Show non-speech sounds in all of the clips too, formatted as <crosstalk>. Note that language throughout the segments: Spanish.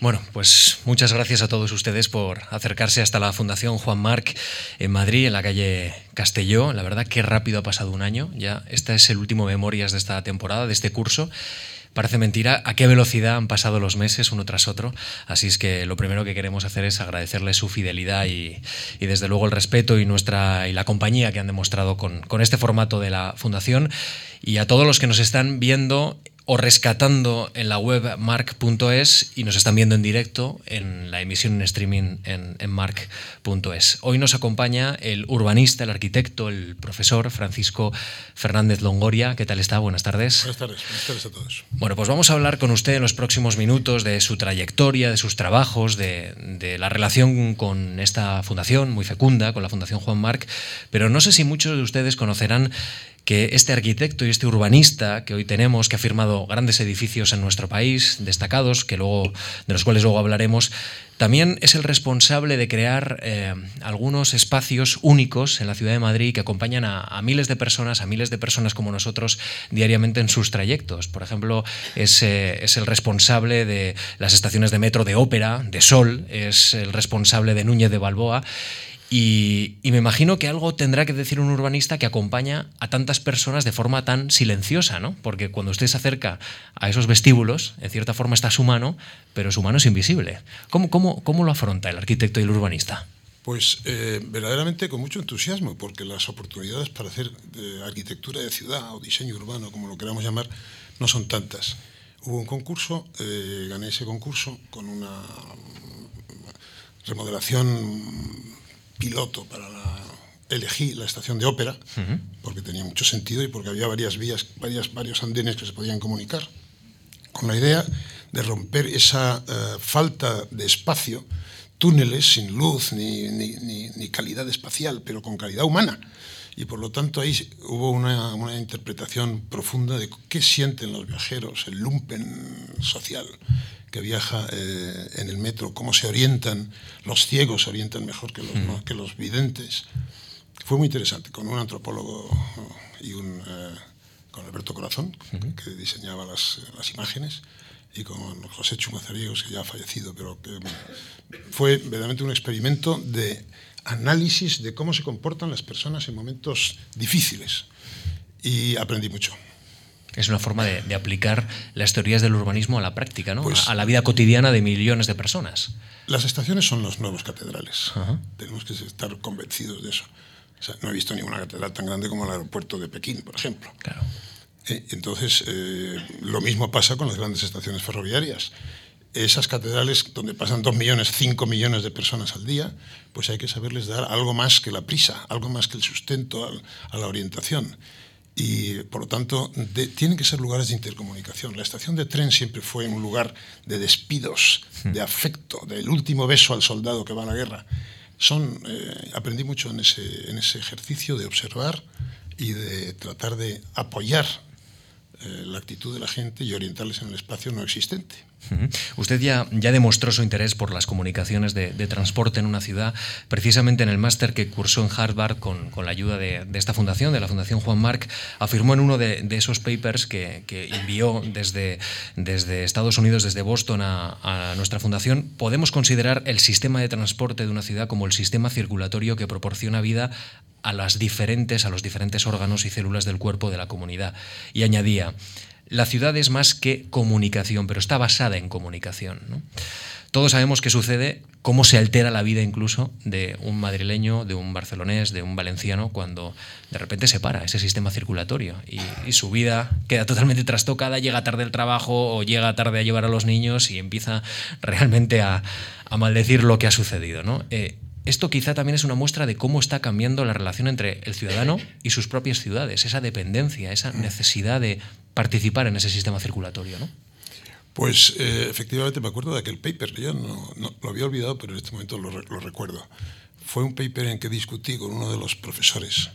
Bueno, pues muchas gracias a todos ustedes por acercarse hasta la Fundación Juan Marc en Madrid, en la calle Castelló. La verdad, qué rápido ha pasado un año. Ya, este es el último Memorias de esta temporada, de este curso. Parece mentira a qué velocidad han pasado los meses uno tras otro. Así es que lo primero que queremos hacer es agradecerles su fidelidad y, y desde luego el respeto y, nuestra, y la compañía que han demostrado con, con este formato de la Fundación. Y a todos los que nos están viendo o rescatando en la web mark.es y nos están viendo en directo en la emisión en streaming en, en mark.es. Hoy nos acompaña el urbanista, el arquitecto, el profesor Francisco Fernández Longoria. ¿Qué tal está? Buenas tardes. Buenas tardes, buenas tardes a todos. Bueno, pues vamos a hablar con usted en los próximos minutos de su trayectoria, de sus trabajos, de, de la relación con esta fundación muy fecunda, con la Fundación Juan Marc, pero no sé si muchos de ustedes conocerán que este arquitecto y este urbanista que hoy tenemos, que ha firmado grandes edificios en nuestro país, destacados, que luego, de los cuales luego hablaremos, también es el responsable de crear eh, algunos espacios únicos en la ciudad de Madrid que acompañan a, miles de personas, a miles de personas como nosotros diariamente en sus trayectos. Por ejemplo, es, eh, es el responsable de las estaciones de metro de Ópera, de Sol, es el responsable de Núñez de Balboa. Y, me imagino que algo tendrá que decir un urbanista que acompaña a tantas personas de forma tan silenciosa, ¿no? Porque cuando usted se acerca a esos vestíbulos, en cierta forma está su mano, pero su mano es invisible. ¿Cómo, cómo, cómo lo afronta el arquitecto y el urbanista? Pues eh, verdaderamente con mucho entusiasmo, porque las oportunidades para hacer eh, arquitectura de ciudad o diseño urbano, como lo queramos llamar, no son tantas. Hubo un concurso, eh, gané ese concurso con una remodelación piloto para la, elegí la estación de ópera, uh -huh. porque tenía mucho sentido y porque había varias vías, varias, varios andenes que se podían comunicar, con la idea de romper esa uh, falta de espacio, túneles sin luz ni, ni, ni, ni, calidad espacial, pero con calidad humana. Y por lo tanto ahí hubo una, una interpretación profunda de qué sienten los viajeros, el lumpen social, que viaja eh, en el metro, cómo se orientan, los ciegos se orientan mejor que los, mm. que los videntes. Fue muy interesante, con un antropólogo y un, eh, con Alberto Corazón, mm -hmm. que diseñaba las, las, imágenes, y con José Chumazariegos, que ya ha fallecido, pero que fue verdaderamente un experimento de análisis de cómo se comportan las personas en momentos difíciles. Y aprendí mucho es una forma de, de, aplicar las teorías del urbanismo a la práctica, ¿no? Pues, a, a, la vida cotidiana de millones de personas. Las estaciones son los nuevos catedrales. Uh -huh. Tenemos que estar convencidos de eso. O sea, no he visto ninguna catedral tan grande como el aeropuerto de Pekín, por ejemplo. Claro. Eh, entonces, eh, lo mismo pasa con las grandes estaciones ferroviarias. Esas catedrales donde pasan 2 millones, 5 millones de personas al día, pues hay que saberles dar algo más que la prisa, algo más que el sustento a la orientación y por lo tanto de, tienen que ser lugares de intercomunicación. La estación de tren siempre fue un lugar de despidos, de afecto, del último beso al soldado que va a la guerra. Son, eh, aprendí mucho en ese, en ese ejercicio de observar y de tratar de apoyar eh, la actitud de la gente y orientarles en el espacio no existente. Usted ya, ya demostró su interés por las comunicaciones de, de transporte en una ciudad, precisamente en el máster que cursó en Harvard con, con la ayuda de, de, esta fundación, de la Fundación Juan Marc, afirmó en uno de, de esos papers que, que, envió desde, desde Estados Unidos, desde Boston a, a nuestra fundación, podemos considerar el sistema de transporte de una ciudad como el sistema circulatorio que proporciona vida a las diferentes, a los diferentes órganos y células del cuerpo de la comunidad. Y añadía, la ciudad es más que comunicación, pero está basada en comunicación. Todos sabemos qué sucede, cómo se altera la vida incluso de un madrileño, de un barcelonés, de un valenciano, cuando de repente se para ese sistema circulatorio y, su vida queda totalmente trastocada, llega tarde al trabajo o llega tarde a llevar a los niños y empieza realmente a, maldecir lo que ha sucedido. Eh, esto quizá también es una muestra de cómo está cambiando la relación entre el ciudadano y sus propias ciudades, esa dependencia, esa necesidad de participar en ese sistema circulatorio, ¿no? Pues eh, efectivamente me acuerdo de aquel paper, yo no, no, lo había olvidado, pero en este momento lo, lo, recuerdo. Fue un paper en que discutí con uno de los profesores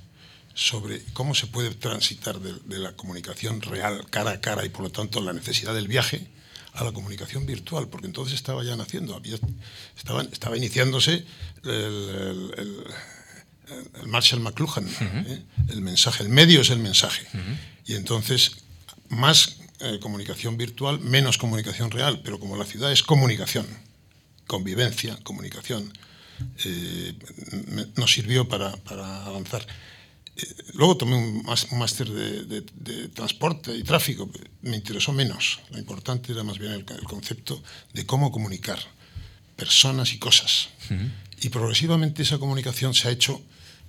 sobre cómo se puede transitar de, de la comunicación real cara a cara y por lo tanto la necesidad del viaje a la comunicación virtual, porque entonces estaba ya naciendo, había, estaba, estaba iniciándose el, el, el, el Marshall McLuhan, uh -huh. ¿eh? el mensaje, el medio es el mensaje. Uh -huh. Y entonces, más eh, comunicación virtual, menos comunicación real, pero como la ciudad es comunicación, convivencia, comunicación, eh, nos sirvió para, avanzar. Eh, luego tomé un, máster de, transporte y tráfico, me interesó menos. Lo importante era más bien el, concepto de cómo comunicar personas y cosas. Y progresivamente esa comunicación se ha hecho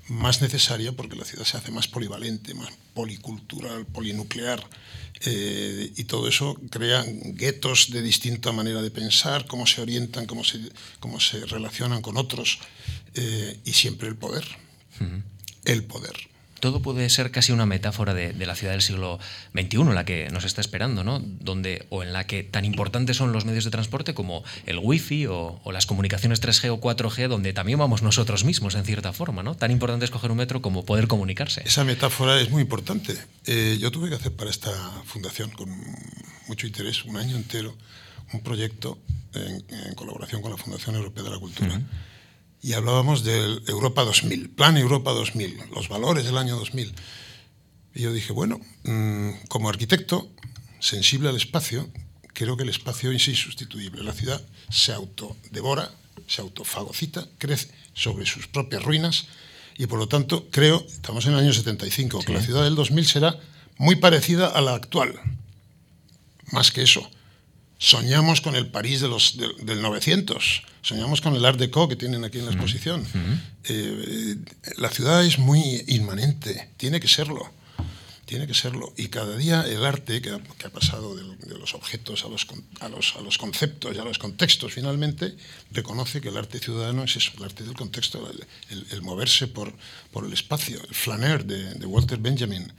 más necesaria porque la ciudad se hace más polivalente, más policultural, polinuclear, eh, y todo eso crea guetos de distinta manera de pensar, cómo se orientan, cómo se, cómo se relacionan con otros, eh, y siempre el poder. El poder todo puede ser casi una metáfora de, la ciudad del siglo XXI, la que nos está esperando, ¿no? Donde, o en la que tan importantes son los medios de transporte como el wifi o, o las comunicaciones 3G o 4G, donde también vamos nosotros mismos, en cierta forma, ¿no? Tan importante es coger un metro como poder comunicarse. Esa metáfora es muy importante. Eh, yo tuve que hacer para esta fundación, con mucho interés, un año entero, un proyecto en, colaboración con la Fundación Europea de la Cultura y hablábamos del Europa 2000, Plan Europa 2000, los valores del año 2000. Y yo dije, bueno, mm, como arquitecto sensible al espacio, creo que el espacio es insustituible. La ciudad se autodevora, se autofagocita, crece sobre sus propias ruinas y por lo tanto creo, estamos en el año 75, que la ciudad del 2000 será muy parecida a la actual. Más que eso, soñamos con el París de los, del 900, soñamos con el Art Deco que tienen aquí en la exposición. Eh, la ciudad es muy inmanente, tiene que serlo, tiene que serlo. Y cada día el arte, que ha, pasado de, los objetos a los, a, los, a los, conceptos y a los contextos, finalmente reconoce que el arte ciudadano es eso, el arte del contexto, el, moverse por, por, el espacio, el flaner de, Walter Benjamin,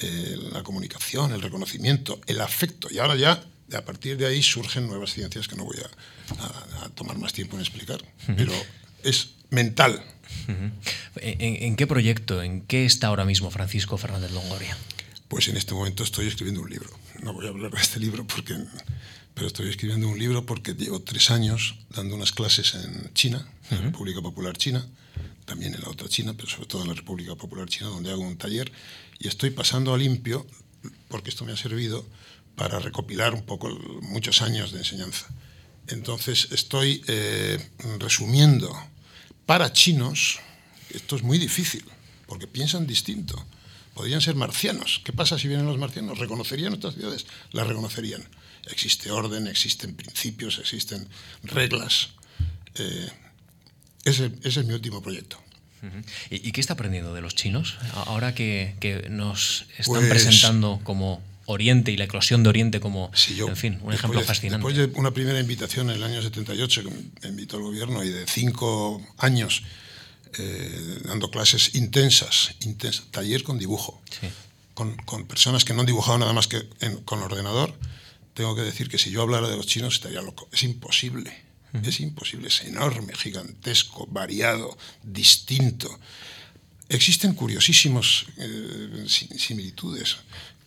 eh, la comunicación, el reconocimiento, el afecto. Y ahora ya a partir de ahí surgen nuevas ciencias que no voy a, tomar más tiempo en explicar, pero es mental. ¿En, qué proyecto, en qué está ahora mismo Francisco Fernández Longoria? Pues en este momento estoy escribiendo un libro. No voy a hablar de este libro porque, pero estoy escribiendo un libro porque llevo tres años dando unas clases en China, en la República Popular China, también en la otra China, pero sobre todo en la República Popular China, donde hago un taller y estoy pasando a limpio, porque esto me ha servido para recopilar un poco muchos años de enseñanza. Entonces estoy eh, resumiendo para chinos, esto es muy difícil, porque piensan distinto. Podrían ser marcianos. ¿Qué pasa si vienen los marcianos? ¿Reconocerían nuestras ciudades? Las reconocerían. Existe orden, existen principios, existen reglas. Eh, ese, es mi último proyecto. ¿Y, qué está aprendiendo de los chinos ahora que, nos están pues presentando como Oriente y la eclosión de Oriente como, en fin, un ejemplo fascinante. Después de una primera invitación en el año 78 que me invitó el gobierno y de cinco años eh, dando clases intensas, intensas, taller con dibujo, con, con, personas que no han dibujado nada más que con ordenador, tengo que decir que si yo hablara de los chinos estaría loco. Es imposible. Es imposible, es enorme, gigantesco, variado, distinto. Existen curiosísimos eh, similitudes.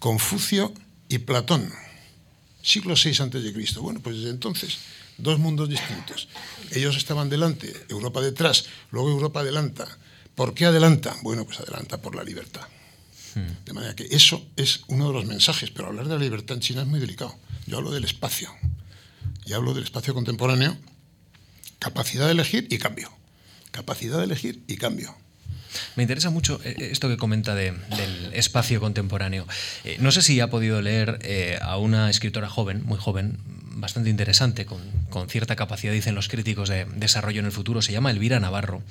Confucio y Platón, siglo VI a.C. Bueno, pues desde entonces, dos mundos distintos. Ellos estaban delante, Europa detrás, luego Europa adelanta. ¿Por qué adelanta? Bueno, pues adelanta por la libertad. Hmm. De manera que eso es uno de los mensajes, pero hablar de la libertad en China es muy delicado. Yo hablo del espacio, y hablo del espacio contemporáneo, capacidad de elegir y cambio. Capacidad de elegir y cambio. Me interesa mucho eh, eh, esto que comenta del espacio contemporáneo. Eh, no sé si ha podido leer a una escritora joven, muy joven, bastante interesante, con, cierta capacidad, dicen los críticos, de desarrollo en el futuro. Se llama Elvira Navarro.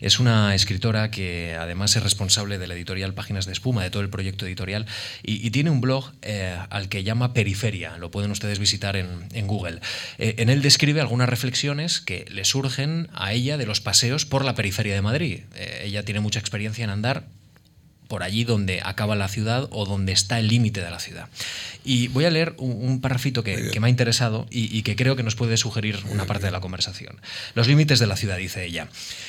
Es una escritora que además es responsable de la editorial Páginas de Espuma, de todo el proyecto editorial, y, tiene un blog eh, al que llama Periferia. Lo pueden ustedes visitar en, Google. Eh, en él describe algunas reflexiones que le surgen a ella de los paseos por la periferia de Madrid. Eh, ella tiene mucha experiencia en andar por allí donde acaba la ciudad o donde está el límite de la ciudad. Y voy a leer un, parrafito que, me ha interesado y, que creo que nos puede sugerir una parte de la conversación. Los límites de la ciudad, dice ella.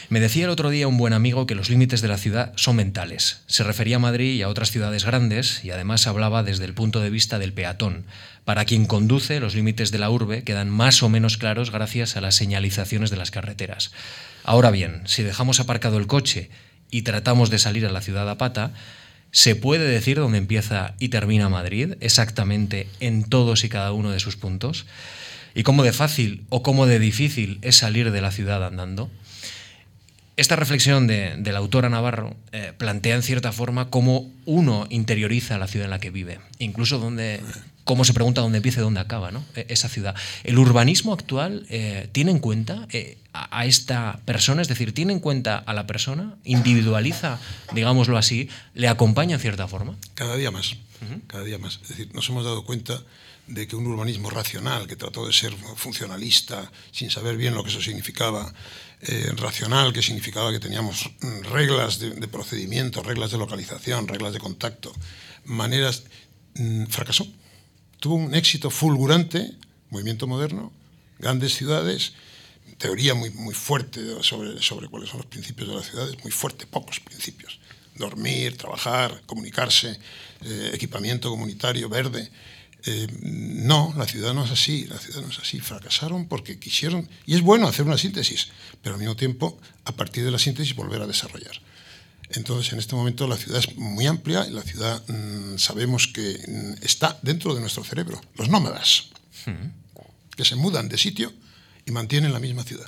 Me decía el otro día un buen amigo que los límites de la ciudad son mentales. Se refería a Madrid y a otras ciudades grandes y además hablaba desde el punto de vista del peatón. Para quien conduce, los límites de la urbe quedan más o menos claros gracias a las señalizaciones de las carreteras. Ahora bien, si dejamos aparcado el coche y tratamos de salir a la ciudad a pata, ¿Se puede decir dónde empieza y termina Madrid, exactamente en todos y cada uno de sus puntos? ¿Y cómo de fácil o cómo de difícil es salir de la ciudad andando? Esta reflexión de, la autora Navarro eh, plantea en cierta forma cómo uno interioriza la ciudad en la que vive, incluso donde, cómo se pregunta dónde empieza y dónde acaba ¿no? E, esa ciudad. ¿El urbanismo actual eh, tiene en cuenta eh, a, esta persona? Es decir, ¿tiene en cuenta a la persona? ¿Individualiza, digámoslo así? ¿Le acompaña en cierta forma? Cada día más, cada día más. Es decir, nos hemos dado cuenta de que un urbanismo racional, que trató de ser funcionalista, sin saber bien lo que eso significaba, eh, racional, que significaba que teníamos reglas de, de, procedimiento, reglas de localización, reglas de contacto, maneras, mm, fracasó. Tuvo un éxito fulgurante, movimiento moderno, grandes ciudades, teoría muy, muy fuerte sobre, sobre cuáles son los principios de las ciudades, muy fuerte, pocos principios. Dormir, trabajar, comunicarse, eh, equipamiento comunitario verde. Eh, no, la ciudad no es así, la ciudad no es así. Fracasaron porque quisieron, y es bueno hacer una síntesis, pero al mismo tiempo, a partir de la síntesis, volver a desarrollar. Entonces, en este momento la ciudad es muy amplia y la ciudad mm, sabemos que mm, está dentro de nuestro cerebro. Los nómadas, que se mudan de sitio y mantienen la misma ciudad.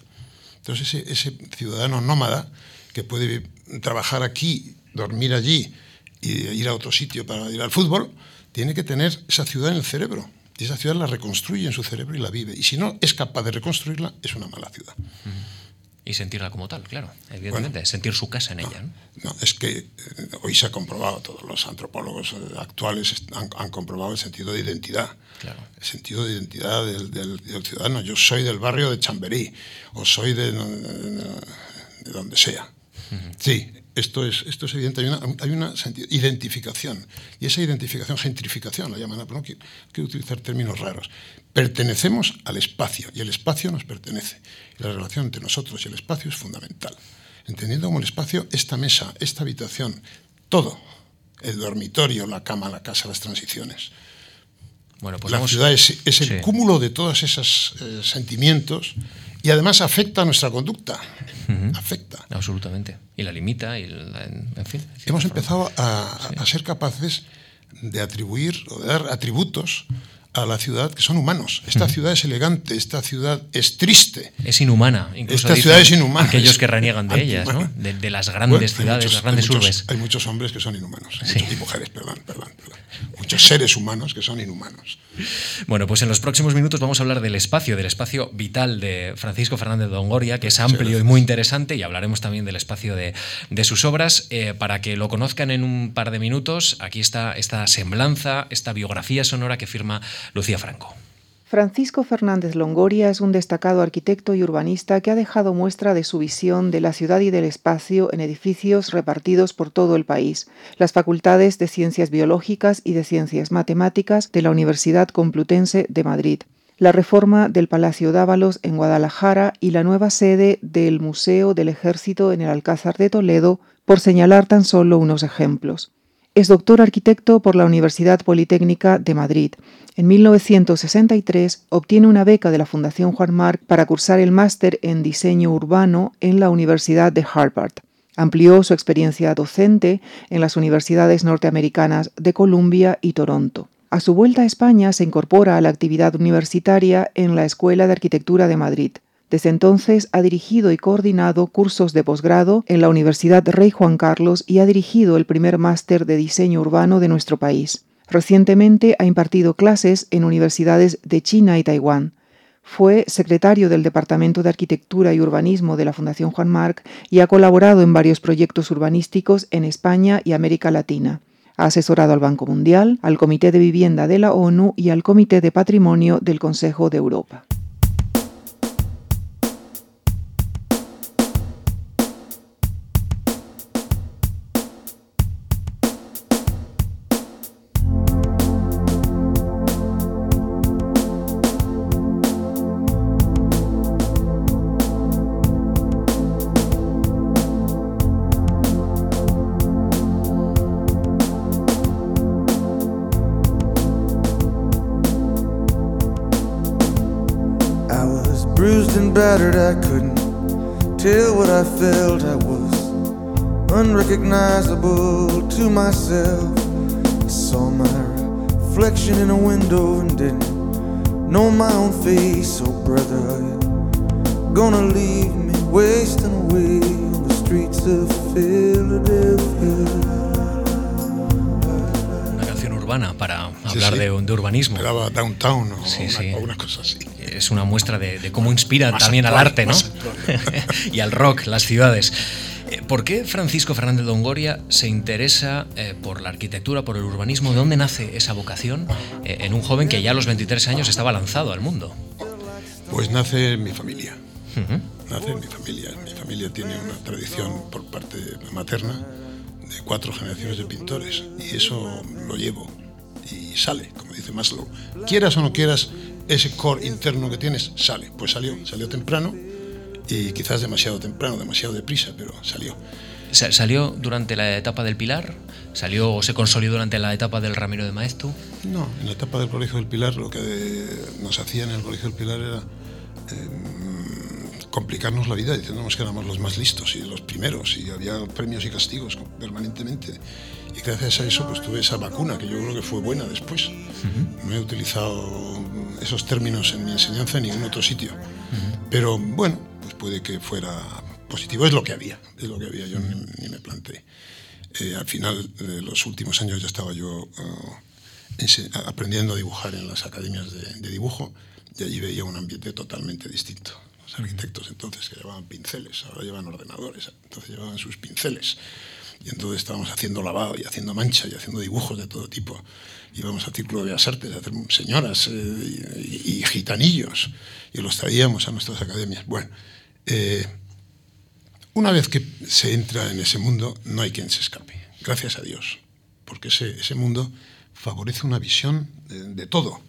Entonces, ese, ese ciudadano nómada que puede trabajar aquí, dormir allí y ir a otro sitio para ir al fútbol, tiene que tener esa ciudad en el cerebro. Y esa ciudad la reconstruye en su cerebro y la vive. Y si no es capaz de reconstruirla, es una mala ciudad. Y sentirla como tal, claro, evidentemente, sentir su casa en ella. ¿no? es que eh, hoy se ha comprobado, todos los antropólogos eh, actuales han, comprobado el sentido de identidad. Claro. El sentido de identidad del, del, ciudadano. Yo soy del barrio de Chamberí, o soy de, de, donde sea. Sí, esto es, esto es evidente, hay una, hay una identificación, y esa identificación, gentrificación, la llaman, pero no quiero, utilizar términos raros. Pertenecemos al espacio, y el espacio nos pertenece. la relación entre nosotros y el espacio es fundamental. Entendiendo como el espacio, esta mesa, esta habitación, todo, el dormitorio, la cama, la casa, las transiciones. Bueno, pues la ciudad es, el cúmulo de todos esos eh, sentimientos y además afecta a nuestra conducta. Afecta. Absolutamente. Y la limita, y en fin. Hemos empezado a, a, ser capaces de atribuir o de dar atributos a la ciudad que son humanos. Esta ciudad es elegante, esta ciudad es triste. Es inhumana, incluso. Esta ciudad es inhumana. Aquellos que reniegan de ellas, ¿no? de, las grandes ciudades, las grandes hay urbes. hay muchos hombres que son inhumanos, y mujeres, perdón, perdón, Muchos seres humanos que son inhumanos. Bueno, pues en los próximos minutos vamos a hablar del espacio, del espacio vital de Francisco Fernández de Ongoria, que es amplio y muy interesante, y hablaremos también del espacio de, sus obras. Eh, para que lo conozcan en un par de minutos, aquí está esta semblanza, esta biografía sonora que firma Lucía Franco. Francisco Fernández Longoria es un destacado arquitecto y urbanista que ha dejado muestra de su visión de la ciudad y del espacio en edificios repartidos por todo el país, las facultades de Ciencias Biológicas y de Ciencias Matemáticas de la Universidad Complutense de Madrid, la reforma del Palacio Dávalos en Guadalajara y la nueva sede del Museo del Ejército en el Alcázar de Toledo, por señalar tan solo unos ejemplos. Es doctor arquitecto por la Universidad Politécnica de Madrid. En 1963 obtiene una beca de la Fundación Juan Marc para cursar el máster en diseño urbano en la Universidad de Harvard. Amplió su experiencia docente en las universidades norteamericanas de Columbia y Toronto. A su vuelta a España se incorpora a la actividad universitaria en la Escuela de Arquitectura de Madrid. Desde entonces ha dirigido y coordinado cursos de posgrado en la Universidad Rey Juan Carlos y ha dirigido el primer máster de diseño urbano de nuestro país. Recientemente ha impartido clases en universidades de China y Taiwán. Fue secretario del Departamento de Arquitectura y Urbanismo de la Fundación Juan Marc y ha colaborado en varios proyectos urbanísticos en España y América Latina. Ha asesorado al Banco Mundial, al Comité de Vivienda de la ONU y al Comité de Patrimonio del Consejo de Europa. Unrecognizable to myself. I saw my reflection in a window and didn't know my own face. Oh, brother, are you gonna leave me wasting away on the streets of Philadelphia? urbana para hablar sí, sí. De, de, urbanismo. Esperaba Downtown o, sí, una, o una, cosa así. Es una muestra de, de cómo inspira más también actual, al arte, ¿no? <laughs> y al rock, las ciudades. ¿Por qué Francisco Fernández Longoria se interesa eh, por la arquitectura, por el urbanismo? ¿De dónde nace esa vocación eh, en un joven que ya a los 23 años estaba lanzado al mundo? Pues nace en mi familia. Uh -huh. Nace en mi familia. Mi familia tiene una tradición por parte materna de cuatro generaciones de pintores y eso lo llevo y sale, como dice Maslow. Quieras o no quieras, ese core interno que tienes sale. Pues salió, salió temprano y quizás demasiado temprano, demasiado deprisa, pero salió. ¿Salió durante la etapa del Pilar? ¿Salió o se consolidó durante la etapa del Ramiro de Maestu? No, en la etapa del Colegio del Pilar lo que nos hacía en el Colegio del Pilar era eh, complicarnos la vida diciéndonos que éramos los más listos y los primeros y había premios y castigos permanentemente. Y gracias a eso pues tuve esa vacuna que yo creo que fue buena después. Uh -huh. No he utilizado esos términos en mi enseñanza en ningún otro sitio. Uh -huh. Pero bueno, pues puede que fuera positivo. Es lo que había, es lo que había. Yo ni, ni, me planteé. Eh, al final de los últimos años ya estaba yo uh, aprendiendo a dibujar en las academias de, de dibujo y allí veía un ambiente totalmente distinto los arquitectos entonces que llevaban pinceles, ahora llevan ordenadores, entonces llevaban sus pinceles. Y entonces estábamos haciendo lavado y haciendo mancha y haciendo dibujos de todo tipo. Íbamos al Círculo de Bellas Artes a hacer señoras eh, y, y, gitanillos y los traíamos a nuestras academias. Bueno, eh, una vez que se entra en ese mundo, no hay quien se escape, gracias a Dios, porque ese, ese mundo favorece una visión de todo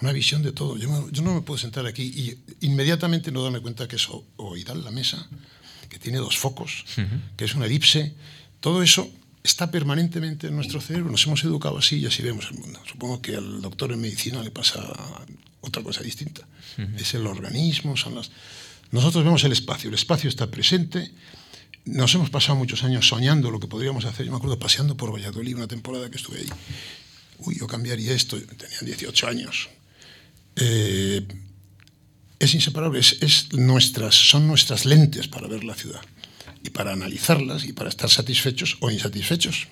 una visión de todo. Yo, yo, no me puedo sentar aquí y inmediatamente no darme cuenta que es oidal la mesa, que tiene dos focos, uh -huh. que es una elipse. Todo eso está permanentemente en nuestro cerebro. Nos hemos educado así y así vemos el mundo. Supongo que al doctor en medicina le pasa otra cosa distinta. Uh -huh. Es el organismo, son las... Nosotros vemos el espacio. El espacio está presente. Nos hemos pasado muchos años soñando lo que podríamos hacer. Yo me acuerdo paseando por Valladolid una temporada que estuve ahí. Uy, yo cambiaría esto. Tenía 18 años eh, es inseparable, es, es nuestras, son nuestras lentes para ver la ciudad y para analizarlas y para estar satisfechos o insatisfechos.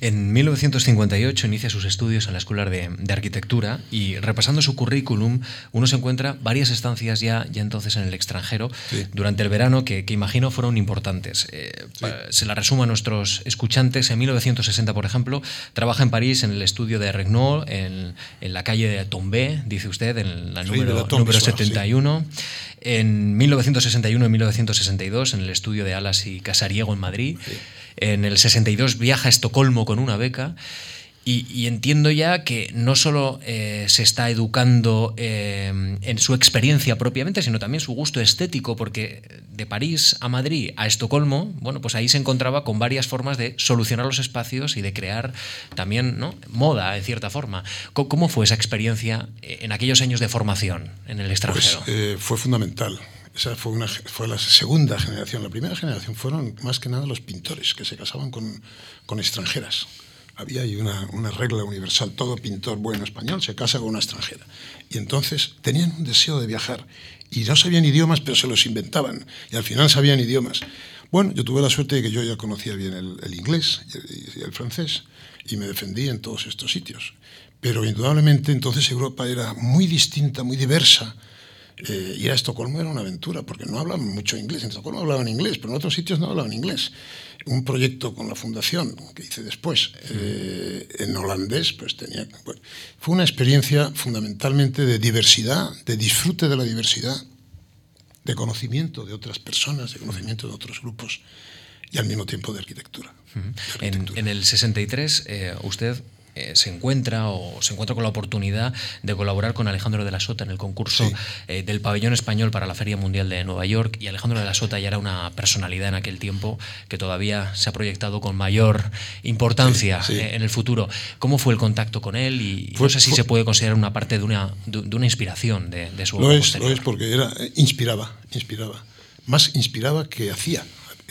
En 1958 inicia sus estudios en la Escuela de, de, Arquitectura y repasando su currículum uno se encuentra varias estancias ya, ya entonces en el extranjero sí. durante el verano que, que, imagino fueron importantes. Eh, sí. Se la resumo a nuestros escuchantes. En 1960, por ejemplo, trabaja en París en el estudio de Regnault, en, en la calle de Tombé, dice usted, en la número, la número 71. En 1961 y 1962 en el estudio de Alas y Casariego en Madrid. En el 62 viaja a Estocolmo con una beca. Y, y, entiendo ya que no solo eh, se está educando eh, en su experiencia propiamente, sino también su gusto estético, porque de París a Madrid a Estocolmo, bueno, pues ahí se encontraba con varias formas de solucionar los espacios y de crear también ¿no? moda, en cierta forma. ¿Cómo fue esa experiencia en aquellos años de formación en el extranjero? Pues, eh, fue fundamental. Esa fue, una, fue la segunda generación. La primera generación fueron más que nada los pintores que se casaban con, con extranjeras había ahí una, una, regla universal, todo pintor bueno español se casa con una extranjera. Y entonces tenían un deseo de viajar y no sabían idiomas, pero se los inventaban y al final sabían idiomas. Bueno, yo tuve la suerte de que yo ya conocía bien el, inglés y el, francés y me defendí en todos estos sitios. Pero indudablemente entonces Europa era muy distinta, muy diversa. Eh, ir a Estocolmo era una aventura, porque no hablaban mucho inglés. En Estocolmo hablaban inglés, pero en otros sitios no hablaban inglés un proyecto con la fundación que hice después eh, en holandés, pues tenía. Bueno, fue una experiencia fundamentalmente de diversidad, de disfrute de la diversidad, de conocimiento de otras personas, de conocimiento de otros grupos y al mismo tiempo de arquitectura. De arquitectura. En, en, el 63, eh, usted eh, se encuentra o se encuentra con la oportunidad de colaborar con Alejandro de la Sota en el concurso sí. eh, del pabellón español para la Feria Mundial de Nueva York y Alejandro de la Sota ya era una personalidad en aquel tiempo que todavía se ha proyectado con mayor importancia sí, sí. en el futuro. ¿Cómo fue el contacto con él? Y fue, no sé si fue, se puede considerar una parte de una, de, de una inspiración de, de su lo es, lo es porque era, inspiraba, inspiraba. Más inspiraba que hacía.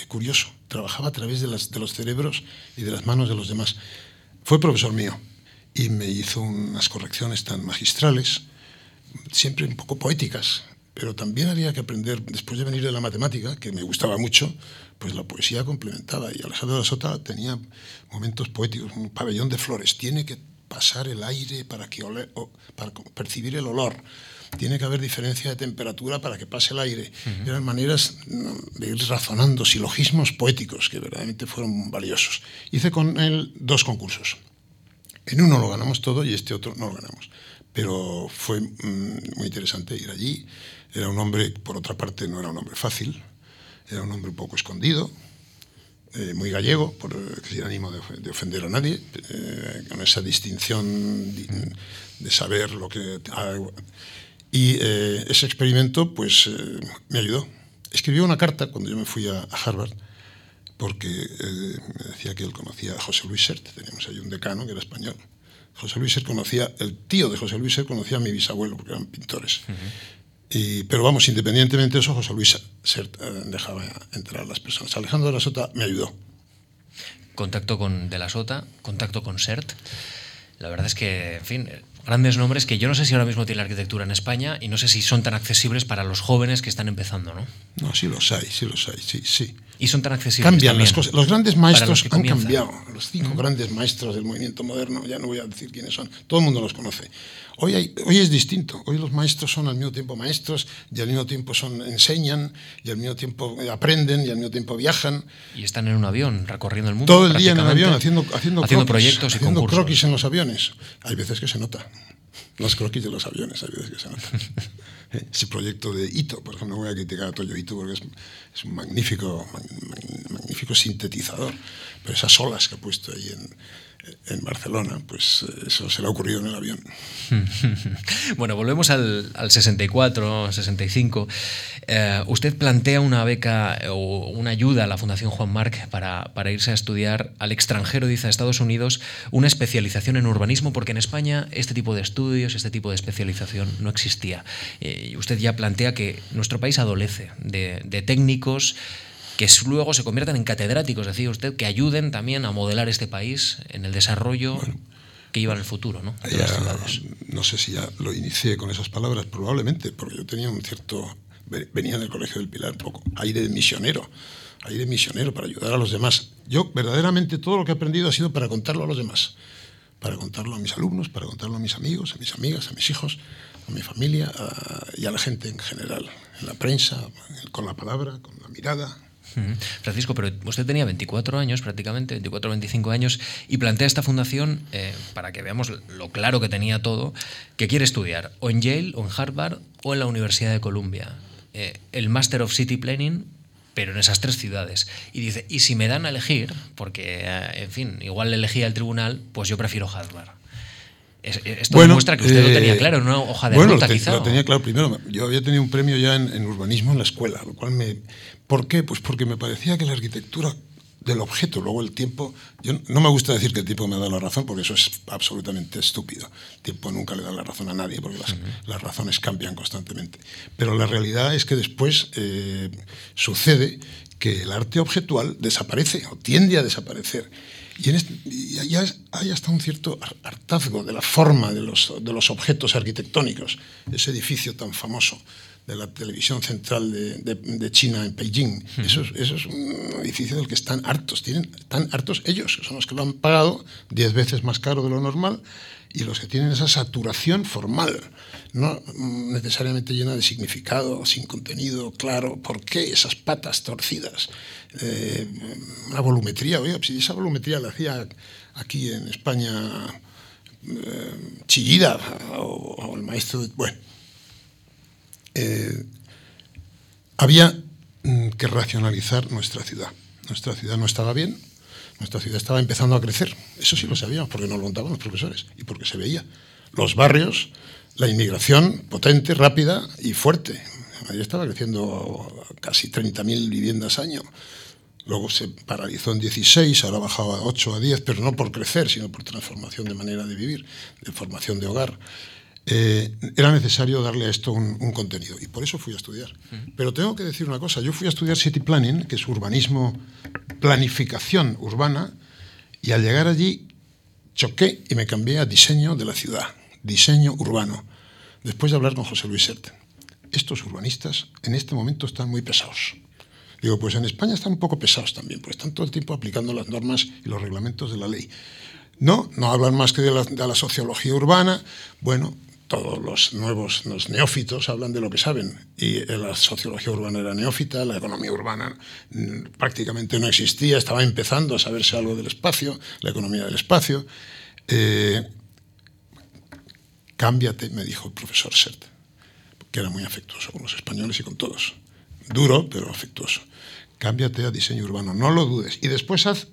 curioso, trabajaba a través de, las, de los cerebros y de las manos de los demás. Fue profesor mío y me hizo unas correcciones tan magistrales, siempre un poco poéticas, pero también había que aprender, después de venir de la matemática, que me gustaba mucho, pues la poesía complementaba. Y Alejandro de la Sota tenía momentos poéticos, un pabellón de flores. Tiene que pasar el aire para, que para percibir el olor. Tiene que haber diferencia de temperatura para que pase el aire. Eran maneras de ir razonando, silogismos poéticos que verdaderamente fueron valiosos. Hice con él dos concursos. En uno lo ganamos todo y este otro no lo ganamos. Pero fue mm, muy interesante ir allí. Era un hombre, por otra parte, no era un hombre fácil. Era un hombre un poco escondido, eh, muy gallego, por, sin ánimo de, ofender a nadie, eh, con esa distinción de, saber lo que... Y eh, ese experimento, pues, me ayudó. Escribió una carta cuando yo me fui a, a Harvard porque eh, me decía que él conocía a José Luis Sert, teníamos ahí un decano que era español. José Luis Sert conocía, el tío de José Luis Sert conocía a mi bisabuelo, porque eran pintores. y, pero vamos, independientemente de eso, José Luis Sert eh, dejaba entrar a las personas. Alejandro de la Sota me ayudó. Contacto con de la Sota, contacto con Sert. La verdad es que, en fin, grandes nombres que yo no sé si ahora mismo tiene la arquitectura en España y no sé si son tan accesibles para los jóvenes que están empezando, ¿no? No, sí los hay, sí los hay, sí, sí. Y son tan accesibles. Cambian las cosas. Los grandes maestros han cambiado. Los cinco grandes maestros del movimiento moderno, ya no voy a decir quiénes son, todo el mundo los conoce. Hoy, hay, hoy es distinto. Hoy los maestros son al mismo tiempo maestros y al mismo tiempo son, enseñan y al mismo tiempo aprenden y al mismo tiempo viajan. Y están en un avión recorriendo el mundo. Todo el día en el avión haciendo, haciendo, haciendo proyectos y haciendo croquis en los aviones. Hay veces que se nota. Los croquis de los aviones, hay veces que se nota. <laughs> Ese proyecto de Ito, por ejemplo, no voy a criticar a Toyo Ito porque es, es un magnífico, magnífico sintetizador, pero esas olas que ha puesto ahí en, en Barcelona, pues eh, eso se le ha ocurrido en el avión. <laughs> bueno, volvemos al, 64, 65. Eh, usted plantea una beca o una ayuda a la Fundación Juan Marc para, para, irse a estudiar al extranjero, dice a Estados Unidos, una especialización en urbanismo, porque en España este tipo de estudios, este tipo de especialización no existía. Eh, usted ya plantea que nuestro país adolece de técnicos que luego se conviertan en catedráticos, decía usted, que ayuden también a modelar este país en el desarrollo que iba en el futuro, ¿no? no sé si ya lo inicié con esas palabras, probablemente, porque yo tenía un cierto, venía del Colegio del Pilar, un poco aire de misionero, aire misionero para ayudar a los demás. Yo verdaderamente todo lo que he aprendido ha sido para contarlo a los demás, para contarlo a mis alumnos, para contarlo a mis amigos, a mis amigas, a mis hijos, a mi familia y a la gente en general, en la prensa, con la palabra, con la mirada, Francisco, pero usted tenía 24 años prácticamente, 24 o 25 años, y plantea esta fundación, eh, para que veamos lo claro que tenía todo, que quiere estudiar o en Yale, o en Harvard, o en la Universidad de Columbia. Eh, el Master of City Planning, pero en esas tres ciudades. Y dice, y si me dan a elegir, porque, eh, en fin, igual le elegía el tribunal, pues yo prefiero Harvard. Esto demuestra que usted lo tenía claro en una hoja de bueno, ruta, quizá. Lo tenía claro primero. Yo había tenido un premio ya en, urbanismo en la escuela, lo cual me, ¿Por qué? Pues porque me parecía que la arquitectura del objeto, luego el tiempo, yo no me gusta decir que el tiempo me da la razón porque eso es absolutamente estúpido. El tiempo nunca le da la razón a nadie porque las, razones cambian constantemente. Pero la realidad es que después eh, sucede que el arte objetual desaparece o tiende a desaparecer. Y, en este, hay hasta un cierto hartazgo de la forma de los, de los objetos arquitectónicos, ese edificio tan famoso de la televisión central de, China en Beijing. eso, es, un edificio del que están hartos, tienen, están hartos ellos, que son los que lo han pagado diez veces más caro de lo normal y los que tienen esa saturación formal, no necesariamente llena de significado, sin contenido claro. ¿Por qué esas patas torcidas? Eh, una volumetría, oiga, si esa volumetría la hacía aquí en España eh, Chillida o, el maestro de, bueno eh, había mm, que racionalizar nuestra ciudad. Nuestra ciudad no estaba bien, nuestra ciudad estaba empezando a crecer. Eso sí lo sabíamos, porque nos lo contaban los profesores y porque se veía. Los barrios, la inmigración potente, rápida y fuerte. Ahí estaba creciendo casi 30.000 viviendas año. Luego se paralizó en 16, ahora bajaba a 8 a 10, pero no por crecer, sino por transformación de manera de vivir, de formación de hogar. eh, era necesario darle a esto un, contenido. Y por eso fui a estudiar. Pero tengo que decir una cosa, yo fui a estudiar City Planning, que es urbanismo, planificación urbana, y al llegar allí choqué y me cambié a diseño de la ciudad, diseño urbano, después de hablar con José Luis Sert. Estos urbanistas en este momento están muy pesados. Digo, pues en España están un poco pesados también, pues están todo el tiempo aplicando las normas y los reglamentos de la ley. No, no hablan más que de la, de la sociología urbana. Bueno, todos los nuevos, los neófitos hablan de lo que saben. Y la sociología urbana era neófita, la economía urbana mm, prácticamente no existía, estaba empezando a saberse algo del espacio, la economía del espacio. Eh, cámbiate, me dijo el profesor Sert, que era muy afectuoso con los españoles y con todos. Duro, pero afectuoso. Cámbiate a diseño urbano, no lo dudes. Y después haz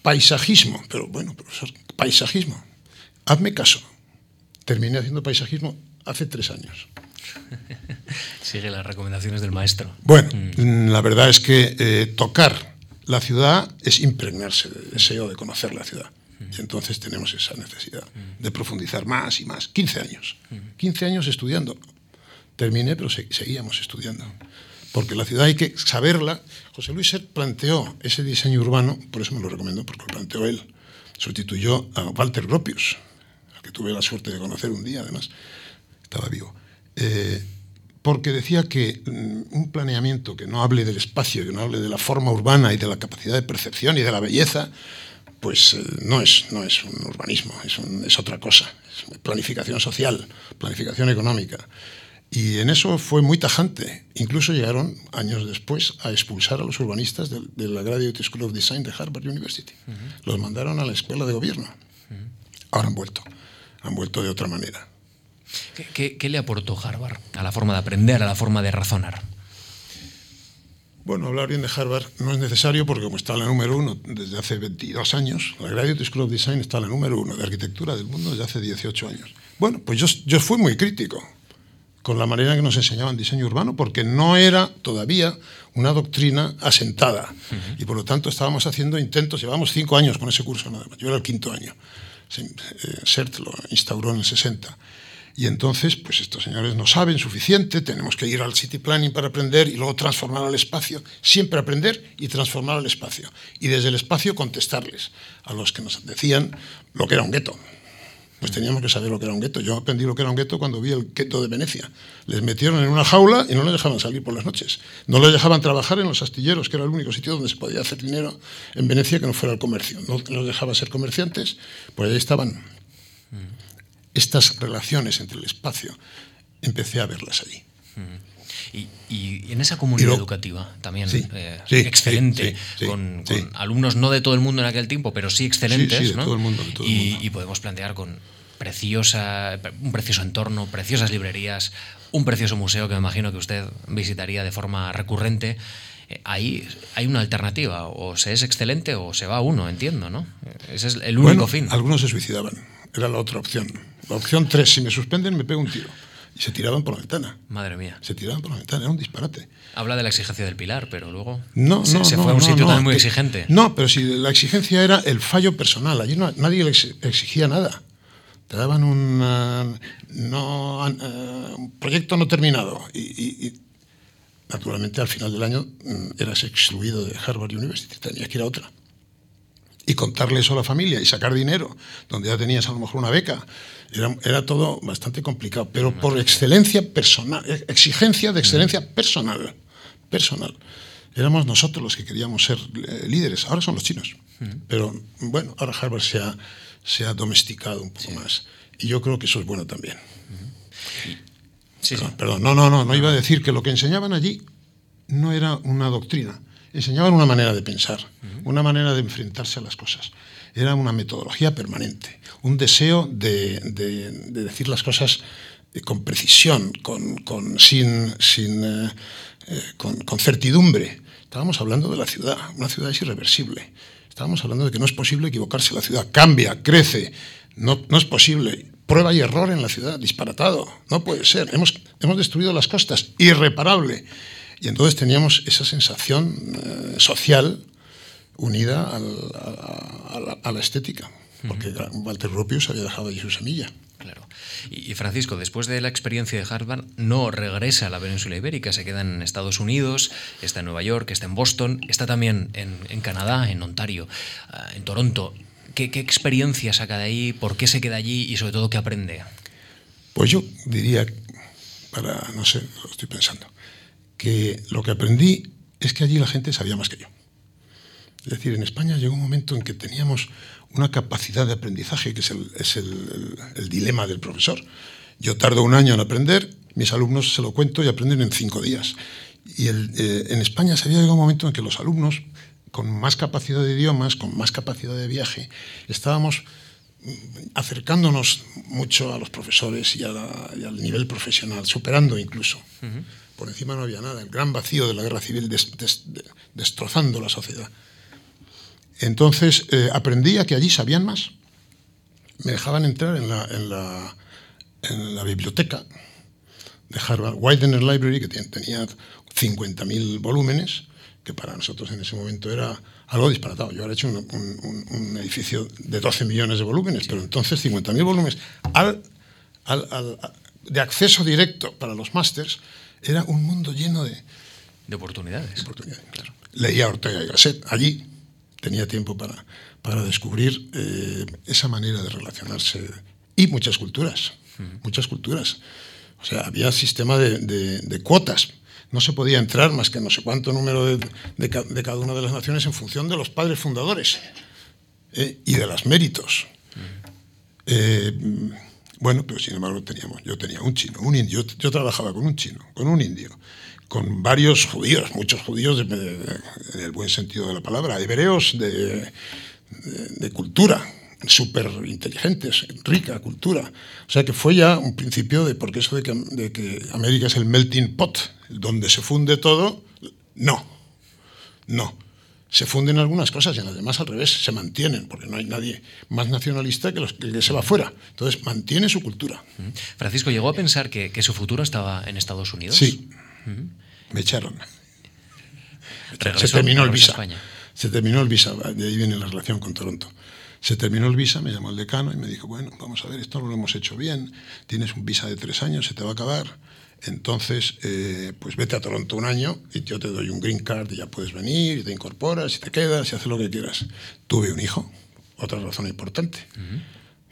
paisajismo. Pero bueno, profesor, paisajismo. Hazme caso terminé haciendo paisajismo hace tres años. <laughs> Sigue las recomendaciones del maestro. Bueno, mm. la verdad es que eh, tocar la ciudad es impregnarse de deseo de conocer la ciudad. Mm. Y entonces tenemos esa necesidad mm. de profundizar más y más. 15 años. 15 años estudiando. Terminé, pero seguíamos estudiando. Porque la ciudad hay que saberla. José Luis planteó ese diseño urbano, por eso me lo recomiendo, porque lo planteó él. Sustituyó a Walter Gropius, que tuve la suerte de conocer un día, además, estaba vivo, eh, porque decía que mm, un planeamiento que no hable del espacio, que no hable de la forma urbana y de la capacidad de percepción y de la belleza, pues eh, no, es, no es un urbanismo, es, es otra cosa, es planificación social, planificación económica. Y en eso fue muy tajante. Incluso llegaron, años después, a expulsar a los urbanistas de, la Graduate School of Design de Harvard University. Los mandaron a la escuela de gobierno. Ahora han vuelto han vuelto de otra manera. ¿Qué, le aportó Harvard a la forma de aprender, a la forma de razonar? Bueno, hablar bien de Harvard no es necesario porque como está la número uno desde hace 22 años, la Graduate School of Design está la número uno de arquitectura del mundo desde hace 18 años. Bueno, pues yo, yo fui muy crítico con la manera en que nos enseñaban diseño urbano porque no era todavía una doctrina asentada y por lo tanto estábamos haciendo intentos, llevamos cinco años con ese curso nada más, yo era el quinto año. SERT lo instauró en el 60. Y entonces, pues estos señores no saben suficiente, tenemos que ir al city planning para aprender y luego transformar al espacio, siempre aprender y transformar al espacio. Y desde el espacio contestarles a los que nos decían lo que era un gueto pues teníamos que saber lo que era un gueto. Yo aprendí lo que era un gueto cuando vi el gueto de Venecia. Les metieron en una jaula y no les dejaban salir por las noches. No les dejaban trabajar en los astilleros, que era el único sitio donde se podía hacer dinero en Venecia que no fuera el comercio. No los dejaba ser comerciantes, pues ahí estaban. Estas relaciones entre el espacio, empecé a verlas allí. Y, en esa comunidad educativa también eh, excelente, con, alumnos no de todo el mundo en aquel tiempo, pero sí excelentes, ¿no? todo el mundo, y, podemos plantear con preciosa, un precioso entorno, preciosas librerías, un precioso museo que me imagino que usted visitaría de forma recurrente. Eh, ahí hay una alternativa, o se es excelente o se va uno, entiendo, ¿no? Ese es el único fin. Algunos se suicidaban, era la otra opción. La opción tres, si me suspenden me pego un tiro y se tiraban por la ventana. Madre mía. Se tiraban por la ventana, era un disparate. Habla de la exigencia del pilar, pero luego no, se, no, se fue a un sitio también muy exigente. No, pero si la exigencia era el fallo personal, allí nadie le exigía nada. Te daban un proyecto no terminado y, naturalmente al final del año mm, eras excluido de Harvard University, tenías que ir a otra y contarle eso a la familia y sacar dinero, donde ya tenías a lo mejor una beca. Era, todo bastante complicado, pero por excelencia personal, exigencia de excelencia personal, personal. Éramos nosotros los que queríamos ser eh, líderes, ahora son los chinos. Pero bueno, ahora Harvard se ha, se ha domesticado un poco más. Y yo creo que eso es bueno también. perdón, perdón, no, no, no, no iba a decir que lo que enseñaban allí no era una doctrina, enseñaban una manera de pensar, una manera de enfrentarse a las cosas. Era una metodología permanente, un deseo de, decir las cosas eh, con precisión, con, sin, sin eh, eh, con, certidumbre. Estábamos hablando de la ciudad, una ciudad es irreversible. Estábamos hablando de que no es posible equivocarse, la ciudad cambia, crece, no, no es posible. Prueba y error en la ciudad, disparatado, no puede ser. Hemos, hemos destruido las costas, irreparable. Y entonces teníamos esa sensación eh, social unida a, la, estética, porque Walter Gropius había dejado allí su semilla. Claro. Y, Francisco, después de la experiencia de Harvard, no regresa a la península ibérica, se queda en Estados Unidos, está en Nueva York, está en Boston, está también en, Canadá, en Ontario, ah, en Toronto. ¿Qué, ¿Qué, experiencia saca de ahí? ¿Por qué se queda allí? Y sobre todo, ¿qué aprende? Pues yo diría, para, no sé, lo estoy pensando, que lo que aprendí es que allí la gente sabía más que yo. Es decir, en España llegó un momento en que teníamos una capacidad de aprendizaje, que es el, dilema del profesor. Yo tardo un año en aprender, mis alumnos se lo cuento y aprenden en cinco días. Y eh, en España se había llegado un momento en que los alumnos, con más capacidad de idiomas, con más capacidad de viaje, estábamos acercándonos mucho a los profesores y, al nivel profesional, superando incluso. Por encima no había nada, el gran vacío de la guerra civil destrozando la sociedad. Entonces eh, aprendí a que allí sabían más. Me dejaban entrar en la, en la, en la biblioteca de Harvard, Widener Library, que tenía 50.000 volúmenes, que para nosotros en ese momento era algo disparatado. Yo ahora he hecho un, un, edificio de 12 millones de volúmenes, pero entonces 50.000 volúmenes al, al, al, de acceso directo para los másters era un mundo lleno de, de oportunidades. oportunidades claro. Leía Ortega y Gasset allí, tenía tiempo para, para descubrir eh, esa manera de relacionarse. Y muchas culturas, muchas culturas. O sea, había sistema de, de, cuotas. No se podía entrar más que no sé cuánto número de, de cada una de las naciones en función de los padres fundadores eh, y de los méritos. Eh, bueno, pero sin embargo teníamos, yo tenía un chino, un indio, yo, yo trabajaba con un chino, con un indio, con varios judíos, muchos judíos en el buen sentido de la palabra, hebreos de, de, cultura, súper inteligentes, rica cultura. O sea que fue ya un principio de, porque eso de de que América es el melting pot, donde se funde todo, no, no se funden algunas cosas y en las demás al revés, se mantienen, porque no hay nadie más nacionalista que, los, que se va fuera. Entonces, mantiene su cultura. Francisco, ¿llegó a pensar que, que su futuro estaba en Estados Unidos? Sí. Me echaron. se terminó el visa. Se terminó el visa, de ahí viene la relación con Toronto. Se terminó el visa, me llamó el decano y me dijo, bueno, vamos a ver, esto no lo hemos hecho bien, tienes un visa de tres años, se te va a acabar, entonces, eh, pues vete a Toronto un año y yo te doy un green card y ya puedes venir y te incorporas y te quedas y haces lo que quieras. Tuve un hijo, otra razón importante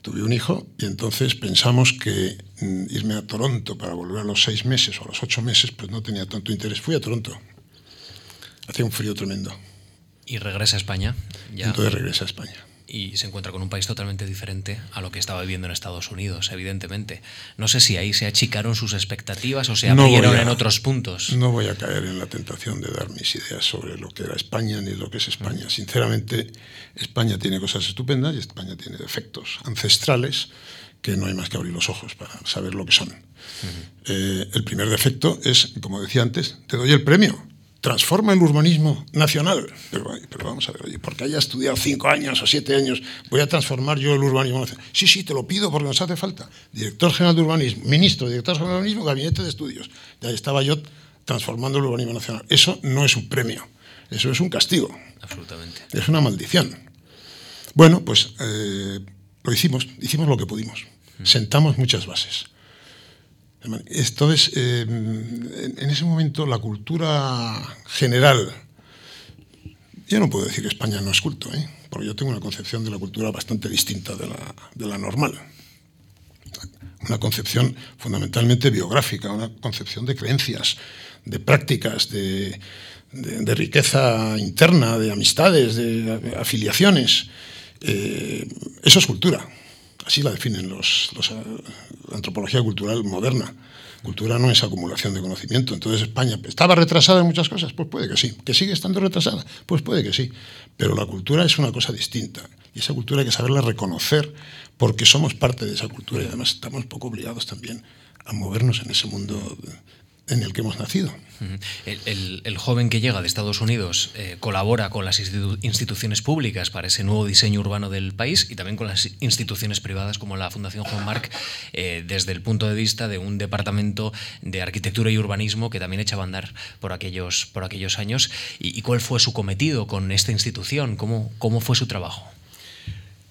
tuve un hijo y entonces pensamos que mm, irme a Toronto para volver a los seis meses o a los ocho meses, pues no tenía tanto interés. Fui a Toronto. Hacía un frío tremendo. ¿Y regresa a España? Ya. Entonces regresa a España y se encuentra con un país totalmente diferente a lo que estaba viviendo en Estados Unidos, evidentemente. No sé si ahí se achicaron sus expectativas o se abrieron en otros puntos. No voy a caer en la tentación de dar mis ideas sobre lo que era España ni lo que es España. Sinceramente, España tiene cosas estupendas y España tiene defectos ancestrales que no hay más que abrir los ojos para saber lo que son. Eh, el primer defecto es, como decía antes, te doy el premio transforma el urbanismo nacional. Pero, vamos a ver, porque haya estudiado cinco años o siete años, voy a transformar yo el urbanismo nacional. Sí, sí, te lo pido porque nos hace falta. Director general de urbanismo, ministro, director general de urbanismo, gabinete de estudios. Ya estaba yo transformando el urbanismo nacional. Eso no es un premio, eso es un castigo. Absolutamente. Es una maldición. Bueno, pues eh, lo hicimos, hicimos lo que pudimos. Mm. Sentamos muchas bases. Entonces, eh, en ese momento la cultura general, yo no puedo decir que España no es culto, ¿eh? porque yo tengo una concepción de la cultura bastante distinta de la, de la normal. Una concepción fundamentalmente biográfica, una concepción de creencias, de prácticas, de, de, riqueza interna, de amistades, de afiliaciones. Eh, eso es cultura. Así la definen los, la antropología cultural moderna. Cultura no es acumulación de conocimiento. Entonces España estaba retrasada en muchas cosas, pues puede que sí. Que sigue estando retrasada, pues puede que sí. Pero la cultura es una cosa distinta. Y esa cultura hay que saberla reconocer porque somos parte de esa cultura y además estamos poco obligados también a movernos en ese mundo en el que hemos nacido. El, joven que llega de Estados Unidos eh, colabora con las instituciones públicas para ese nuevo diseño urbano del país y también con las instituciones privadas como la Fundación Juan Marc eh, desde el punto de vista de un departamento de arquitectura y urbanismo que también echaba a andar por aquellos, por aquellos años. ¿Y, cuál fue su cometido con esta institución? ¿Cómo, cómo fue su trabajo?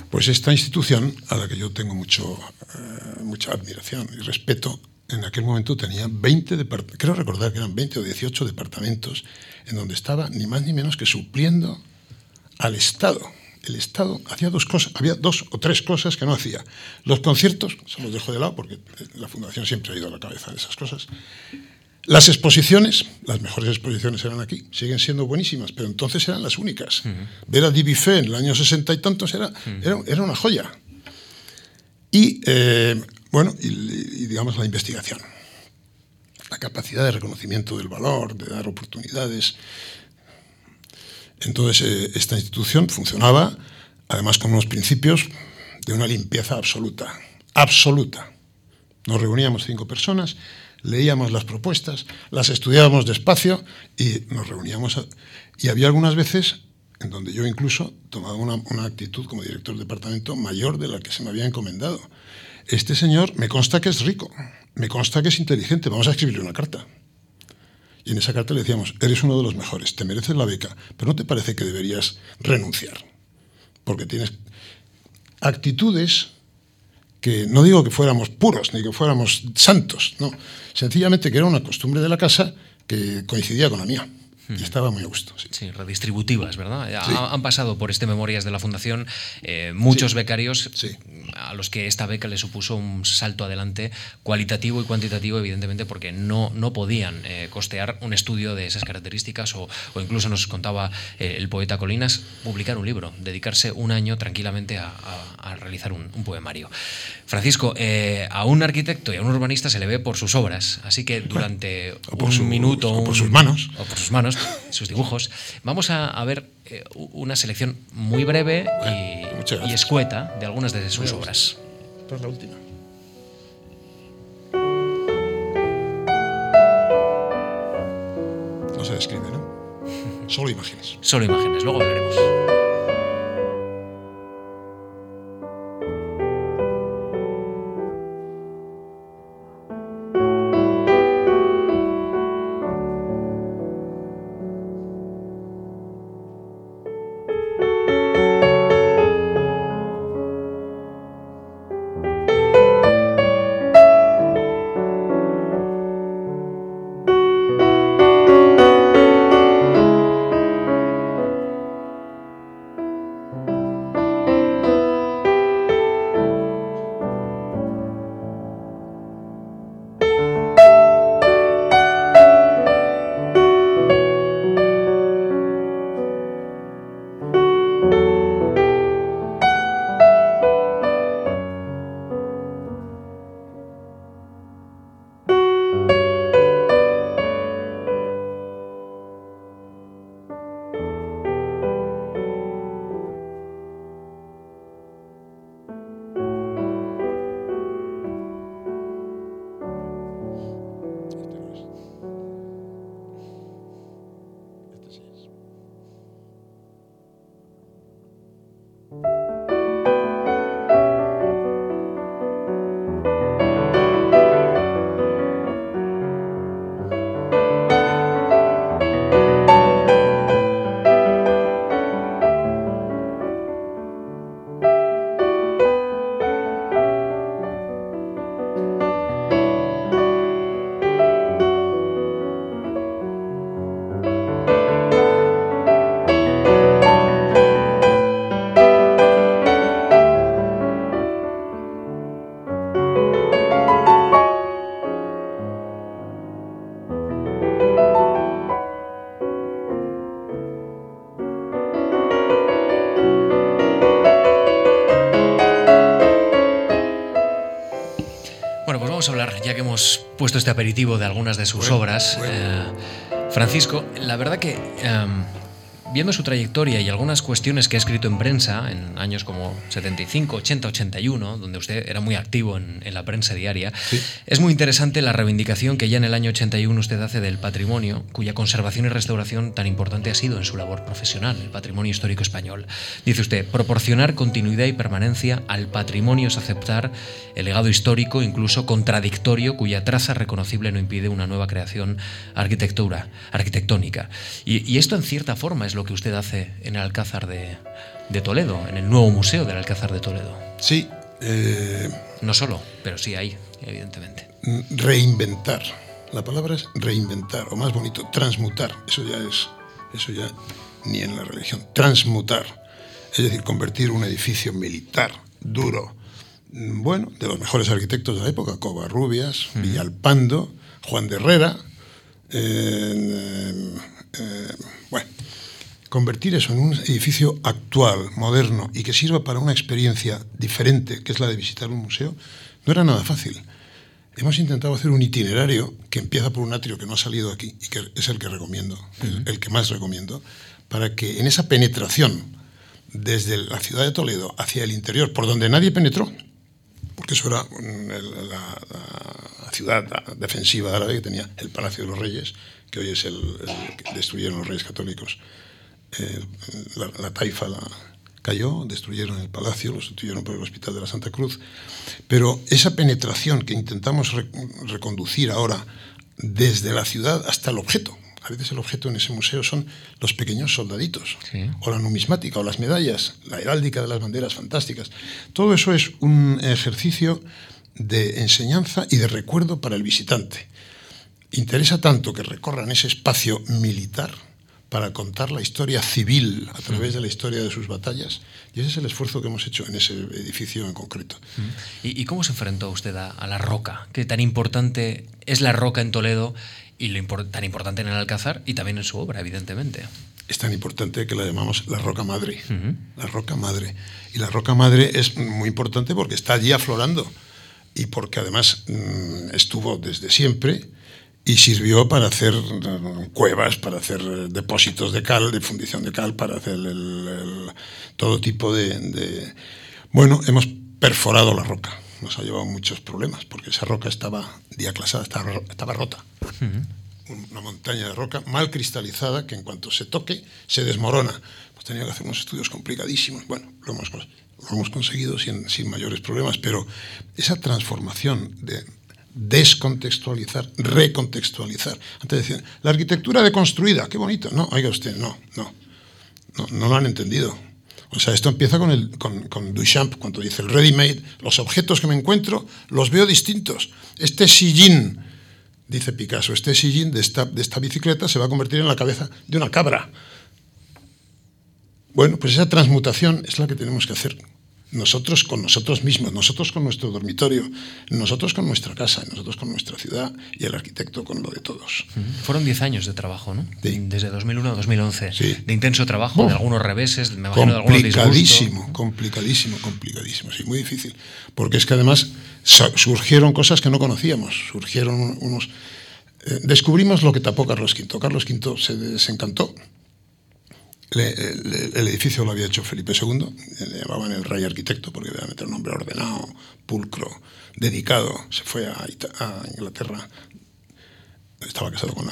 Pues esta institución, a la que yo tengo mucho, eh, mucha admiración y respeto, en aquel momento tenía 20 departamentos, creo recordar que eran 20 o 18 departamentos, en donde estaba ni más ni menos que supliendo al Estado. El Estado hacía dos cosas, había dos o tres cosas que no hacía. Los conciertos, se los dejo de lado porque la Fundación siempre ha ido a la cabeza de esas cosas. Las exposiciones, las mejores exposiciones eran aquí, siguen siendo buenísimas, pero entonces eran las únicas. Ver a Divi en el año sesenta y tantos era, era, una joya. Y, eh, bueno, y, digamos la investigación, la capacidad de reconocimiento del valor, de dar oportunidades. Entonces, eh, esta institución funcionaba, además, con unos principios de una limpieza absoluta, absoluta. Nos reuníamos cinco personas leíamos las propuestas, las estudiábamos despacio y nos reuníamos. y había algunas veces en donde yo incluso tomaba una, una, actitud como director de departamento mayor de la que se me había encomendado. Este señor me consta que es rico, me consta que es inteligente, vamos a escribirle una carta. Y en esa carta le decíamos, eres uno de los mejores, te mereces la beca, pero ¿no te parece que deberías renunciar? Porque tienes actitudes que no digo que fuéramos puros ni que fuéramos santos, no, sencillamente que era una costumbre de la casa que coincidía con la mía. Y estaba muy a gusto. Sí, redistributivas, ¿verdad? Han pasado por este Memorias de la Fundación eh, muchos becarios a los que esta beca le supuso un salto adelante cualitativo y cuantitativo, evidentemente, porque no, no podían eh, costear un estudio de esas características o, incluso nos contaba eh, el poeta Colinas, publicar un libro, dedicarse un año tranquilamente a, realizar un, poemario. Francisco, a un arquitecto y a un urbanista se le ve por sus obras, así que durante un minuto... O por sus manos. O por sus manos <laughs> sus dibujos. Vamos a, ver eh, una selección muy breve y, escueta de algunas de sus obras. Esta es la última. No se describe, ¿no? <laughs> Solo imágenes. Solo imágenes, luego veremos. Puesto este aperitivo de algunas de sus obras, eh, Francisco, la verdad que em, viendo su trayectoria y algunas cuestiones que ha escrito en prensa en años como 75, 80, 81, donde usted era muy activo en, la prensa diaria, es muy interesante la reivindicación que ya en el año 81 usted hace del patrimonio, cuya conservación y restauración tan importante ha sido en su labor profesional, el patrimonio histórico español. Dice usted, proporcionar continuidad y permanencia al patrimonio es aceptar el legado histórico, incluso contradictorio, cuya traza reconocible no impide una nueva creación arquitectura, arquitectónica. Y, y esto en cierta forma es lo que usted hace en el Alcázar de, de Toledo, en el nuevo museo del Alcázar de Toledo. Sí. Eh, no solo, pero sí ahí, evidentemente. Reinventar. La palabra es reinventar, o más bonito, transmutar. Eso ya es, eso ya ni en la religión. Transmutar. Es decir, convertir un edificio militar, duro, bueno, de los mejores arquitectos de la época, Covarrubias, Villalpando, Juan de Herrera, eh, eh, convertir eso en un edificio actual, moderno y que sirva para una experiencia diferente, que es la de visitar un museo, no era nada fácil. Hemos intentado hacer un itinerario que empieza por un atrio que no ha salido aquí y que es el que recomiendo, el, que más recomiendo, para que en esa penetración desde la ciudad de Toledo hacia el interior, por donde nadie penetró, porque eso era la, ciudad defensiva árabe que tenía el Palacio de los Reyes, que hoy es el, que destruyeron los reyes católicos. Eh, la, taifa la cayó, destruyeron el palacio, lo sustituyeron por el Hospital de la Santa Cruz, pero esa penetración que intentamos reconducir ahora desde la ciudad hasta el objeto, a veces el objeto en ese museo son los pequeños soldaditos, o la numismática, o las medallas, la heráldica de las banderas fantásticas. Todo eso es un ejercicio de enseñanza y de recuerdo para el visitante. Interesa tanto que recorran ese espacio militar para contar la historia civil a través de la historia de sus batallas. Y ese es el esfuerzo que hemos hecho en ese edificio en concreto. ¿Y, cómo se enfrentó usted a, la roca? ¿Qué tan importante es la roca en Toledo y lo tan importante en el Alcázar y también en su obra, evidentemente? Es tan importante que la llamamos la roca madre. La roca madre. Y la roca madre es muy importante porque está allí aflorando y porque además mm, estuvo desde siempre y sirvió para hacer eh, cuevas, para hacer eh, depósitos de cal, de fundición de cal, para hacer todo tipo de, Bueno, hemos perforado la roca. Nos ha llevado muchos problemas porque esa roca estaba diaclasada, estaba, rota. Una montaña de roca mal cristalizada que en cuanto se toque se desmorona. Pues tenía que hacer unos estudios complicadísimos. Bueno, lo hemos, lo hemos conseguido sin, sin mayores problemas, pero esa transformación de descontextualizar, recontextualizar. Antes decían, la arquitectura deconstruida, qué bonito. No, oiga usted, no, no, no, lo han entendido. O sea, esto empieza con, Duchamp, cuando dice el ready-made, los objetos que me encuentro los veo distintos. Este sillín, dice Picasso, este sillín de esta, de esta bicicleta se va a convertir en la cabeza de una cabra. Bueno, pues esa transmutación es la que tenemos que hacer nosotros con nosotros mismos, nosotros con nuestro dormitorio, nosotros con nuestra casa, nosotros con nuestra ciudad y el arquitecto con lo de todos. Fueron 10 años de trabajo, ¿no? Desde 2001 a 2011. De intenso trabajo, de algunos reveses, me imagino de algunos Complicadísimo, complicadísimo, complicadísimo, sí, muy difícil. Porque es que además surgieron cosas que no conocíamos, surgieron unos... Eh, descubrimos lo que tapó Carlos V. Carlos V se desencantó el, edificio lo había hecho Felipe II, le llamaban el rey arquitecto porque debía meter un nombre ordenado, pulcro, dedicado. Se fue a, Inglaterra, estaba casado con,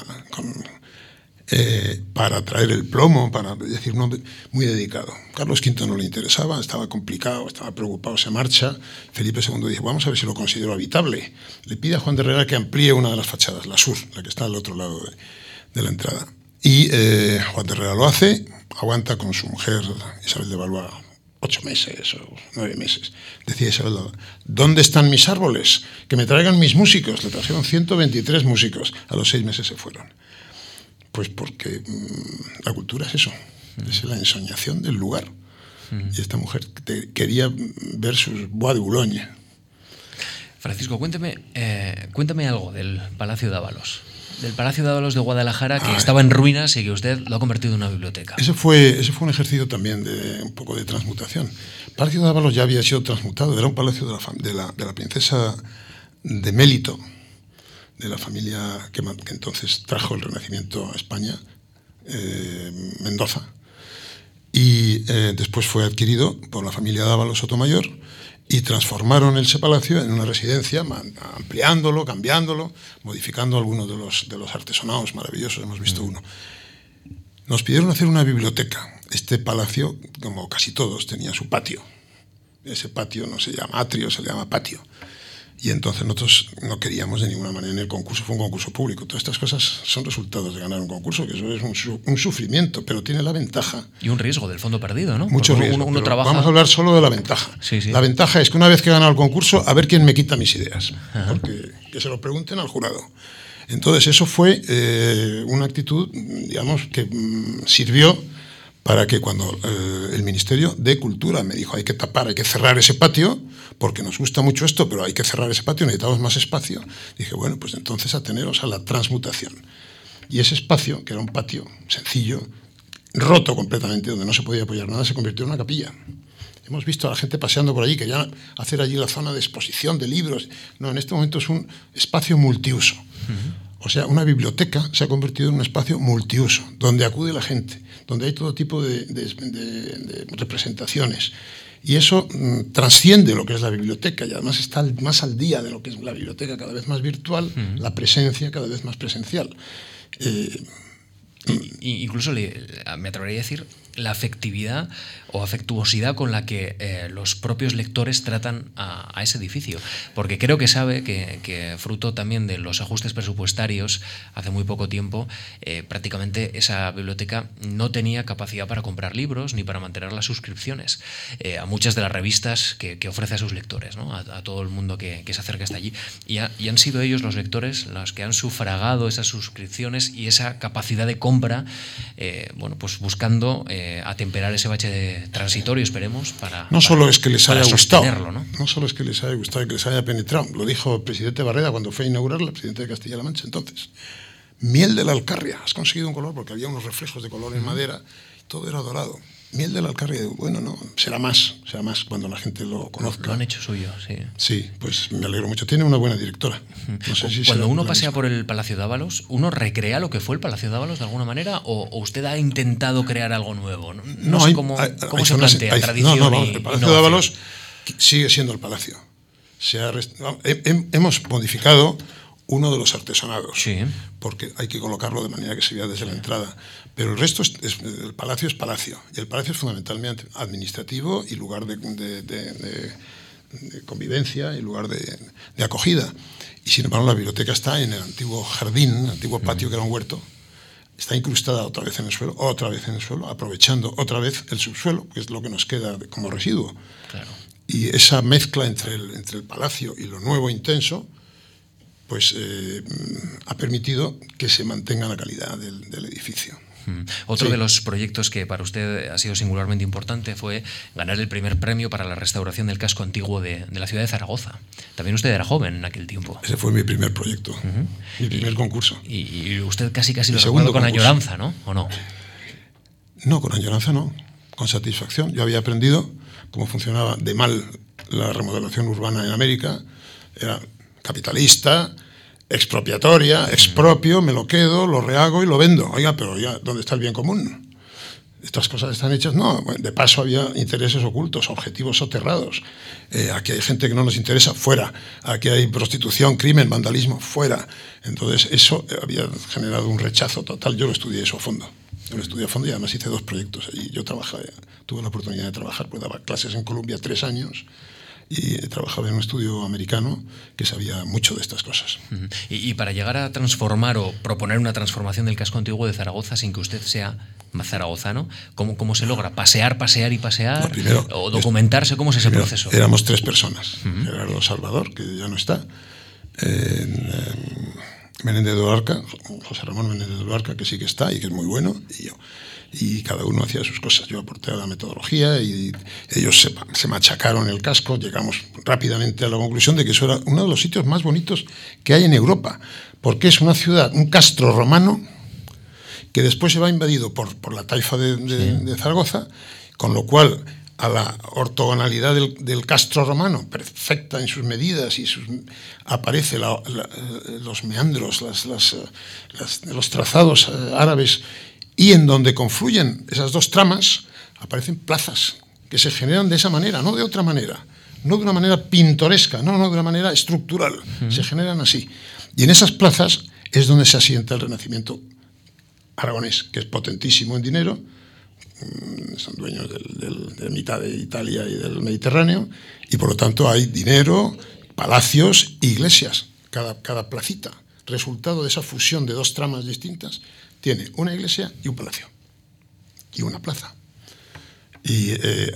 eh, para traer el plomo, para decir un muy dedicado. Carlos V no le interesaba, estaba complicado, estaba preocupado, se marcha. Felipe II dice, vamos a ver si lo considero habitable. Le pide a Juan de Herrera que amplíe una de las fachadas, la sur, la que está al otro lado de, la entrada. Y eh, Juan de Herrera lo hace, aguanta con su mujer Isabel de Valois ocho meses o nueve meses. Decía Isabel, ¿dónde están mis árboles? Que me traigan mis músicos. Le trajeron 123 músicos. A los seis meses se fueron. Pues porque mm, la cultura es eso, es la ensoñación del lugar. Y esta mujer quería ver sus bois de Boulogne. Francisco, cuénteme, eh, cuéntame algo del Palacio de Ábalos del Palacio de Ábalos de Guadalajara que estaba en ruinas y que usted lo ha convertido en una biblioteca. Ese fue, ese fue un ejercicio también de un poco de transmutación. El Palacio de Ábalos ya había sido transmutado, era un palacio de la, de la, de la princesa de Mélito, de la familia que, que, entonces trajo el Renacimiento a España, eh, Mendoza. Y eh, después fue adquirido por la familia de Ábalos Sotomayor y transformaron ese palacio en una residencia, ampliándolo, cambiándolo, modificando algunos de los, de los artesonados maravillosos, hemos visto mm. uno. Nos pidieron hacer una biblioteca. Este palacio, como casi todos, tenía su patio. Ese patio no se llama atrio, se le llama patio. Y entonces nosotros no queríamos de ninguna manera en el concurso, fue un concurso público. Todas estas cosas son resultados de ganar un concurso, que eso es un, un sufrimiento, pero tiene la ventaja. Y un riesgo del fondo perdido, ¿no? Mucho riesgo. Uno, trabaja... Vamos a hablar solo de la ventaja. Sí, sí. La ventaja es que una vez que he ganado el concurso, a ver quién me quita mis ideas. Porque que se lo pregunten al jurado. Entonces, eso fue eh, una actitud, digamos, que mm, sirvió para que cuando eh, el Ministerio de Cultura me dijo hay que tapar, hay que cerrar ese patio, porque nos gusta mucho esto, pero hay que cerrar ese patio, necesitamos más espacio, dije, bueno, pues entonces ateneros a la transmutación. Y ese espacio, que era un patio sencillo, roto completamente, donde no se podía apoyar nada, se convirtió en una capilla. Hemos visto a la gente paseando por allí, querían hacer allí la zona de exposición de libros. No, en este momento es un espacio multiuso. O sea, una biblioteca se ha convertido en un espacio multiuso, donde acude la gente, donde hay todo tipo de, representaciones. Y eso mm, trasciende lo que es la biblioteca y además está más al día de lo que es la biblioteca, cada vez más virtual, la presencia cada vez más presencial. Eh, incluso me atrevería a decir la afectividad o afectuosidad con la que eh, los propios lectores tratan a, ese edificio. Porque creo que sabe que, fruto también de los ajustes presupuestarios hace muy poco tiempo, eh, prácticamente esa biblioteca no tenía capacidad para comprar libros ni para mantener las suscripciones eh, a muchas de las revistas que, ofrece a sus lectores, a, todo el mundo que, se acerca hasta allí. Y, han sido ellos los lectores los que han sufragado esas suscripciones y esa capacidad de compra, bueno, pues buscando atemperar ese bache transitorio, esperemos, para. No solo es que les haya gustado, ¿no? ¿no? solo es que les haya gustado y que les haya penetrado, lo dijo el presidente Barreda cuando fue a inaugurarla, el presidente de Castilla-La Mancha entonces. Miel de la Alcarria, has conseguido un color porque había unos reflejos de color en madera, todo era dorado miel de la Alcarria, bueno, no, será más, será más cuando la gente lo conozca. Lo han hecho suyo, sí. Sí, pues me alegro mucho. Tiene una buena directora. cuando uno pasea por el Palacio de Ábalos, ¿uno recrea lo que fue el Palacio de Ábalos de alguna manera o, usted ha intentado crear algo nuevo? No, sé cómo, se plantea, tradición no, no, el Palacio de Ábalos sigue siendo el palacio. Se ha, hemos modificado uno de los artesonados, sí. porque hay que colocarlo de manera que se vea desde la entrada. Pero el resto, es, el palacio es palacio, y el palacio es fundamentalmente administrativo y lugar de, convivencia y lugar de, acogida. Y sin embargo, la biblioteca está en el antiguo jardín, el antiguo patio que era un huerto. Está incrustada otra vez en el suelo, otra vez en el suelo, aprovechando otra vez el subsuelo, que es lo que nos queda como residuo. Y esa mezcla entre el, entre el palacio y lo nuevo intenso, pues eh, ha permitido que se mantenga la calidad del edificio. Otro de los proyectos que para usted ha sido singularmente importante fue ganar el primer premio para la restauración del casco antiguo de, la ciudad de Zaragoza. También usted era joven en aquel tiempo. Ese fue mi primer proyecto, mi primer concurso. Y, usted casi casi lo recuerda con añoranza, ¿no? ¿O no? No, con añoranza no, con satisfacción. Yo había aprendido cómo funcionaba de mal la remodelación urbana en América. Era capitalista, expropiatoria, expropio, me lo quedo, lo rehago y lo vendo. Oiga, pero ya, ¿dónde está el bien común? Estas cosas están hechas, no, de paso había intereses ocultos, objetivos soterrados. Eh, aquí hay gente que no nos interesa, fuera. Aquí hay prostitución, crimen, vandalismo, fuera. Entonces eso había generado un rechazo total. Yo lo estudié eso a fondo. Yo lo estudié a fondo y además hice dos proyectos. Y yo trabajé, tuve la oportunidad de trabajar, pues daba clases en Colombia tres años y trabajaba en un estudio americano que sabía mucho de estas cosas. y, para llegar a transformar o proponer una transformación del casco antiguo de Zaragoza sin que usted sea zaragozano, ¿cómo, cómo se logra? ¿Pasear, pasear y pasear? ¿O documentarse? ¿Cómo es ese proceso? Éramos tres personas. Gerardo Salvador, que ya no está, eh, Menéndez de Luarca, José Ramón Menéndez de Luarca, que sí que está y que es muy bueno, y yo y cada uno hacía sus cosas. Yo aporté a la metodología y ellos se, se, machacaron el casco. Llegamos rápidamente a la conclusión de que eso era uno de los sitios más bonitos que hay en Europa, porque es una ciudad, un castro romano que después se va invadido por, por la taifa de, de, Zaragoza, con lo cual a la ortogonalidad del, del, castro romano, perfecta en sus medidas y sus, aparece los meandros, las, las, los trazados eh, árabes y en donde confluyen esas dos tramas aparecen plazas que se generan de esa manera, no de otra manera, no de una manera pintoresca, no, no de una manera estructural, se generan así. Y en esas plazas es donde se asienta el renacimiento aragonés, que es potentísimo en dinero, son dueños de mitad de Italia y del Mediterráneo, y por lo tanto hay dinero, palacios e iglesias, cada, cada placita. Resultado de esa fusión de dos tramas distintas, tiene una iglesia y un palacio. Y una plaza. Y eh,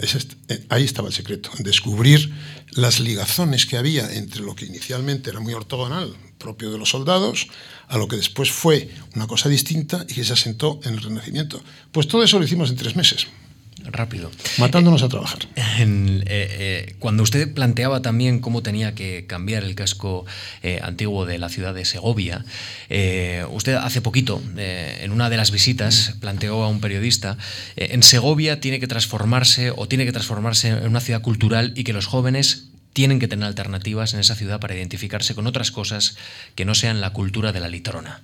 eh, ahí estaba el secreto, descubrir las ligazones que había entre lo que inicialmente era muy ortogonal, propio de los soldados, a lo que después fue una cosa distinta y que se asentó en el Renacimiento. Pues todo eso lo hicimos en tres meses rápido. Matándonos a trabajar. Eh, eh, cuando usted planteaba también cómo tenía que cambiar el casco eh, antiguo de la ciudad de Segovia, usted hace poquito, en una de las visitas, planteó a un periodista, en Segovia tiene que transformarse o tiene que transformarse en una ciudad cultural y que los jóvenes tienen que tener alternativas en esa ciudad para identificarse con otras cosas que no sean la cultura de la litrona.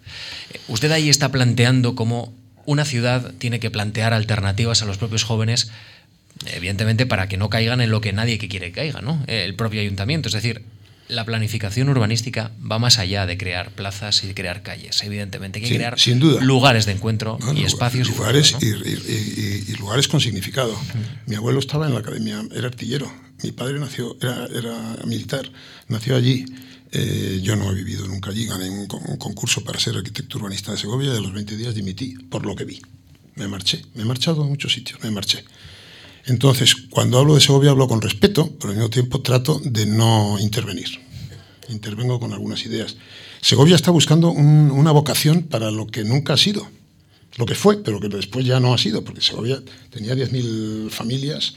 Usted ahí está planteando cómo una ciudad tiene que plantear alternativas a los propios jóvenes, evidentemente para que no caigan en lo que nadie que quiere que caiga, ¿no? El propio ayuntamiento. Es decir, la planificación urbanística va más allá de crear plazas y de crear calles. Evidentemente, hay que crear lugares de encuentro y espacios. Lugares y, lugares con significado. Mi abuelo estaba en la academia, era artillero. Mi padre nació, era, era militar, nació allí. Eh, yo no he vivido nunca allí, gané un, concurso para ser arquitecto urbanista de Segovia y a los 20 días dimití, por lo que vi. Me marché, me he marchado a muchos sitios, me marché. Entonces, cuando hablo de Segovia hablo con respeto, pero al mismo tiempo trato de no intervenir. Intervengo con algunas ideas. Segovia está buscando una vocación para lo que nunca ha sido, lo que fue, pero que después ya no ha sido, porque Segovia tenía 10.000 familias,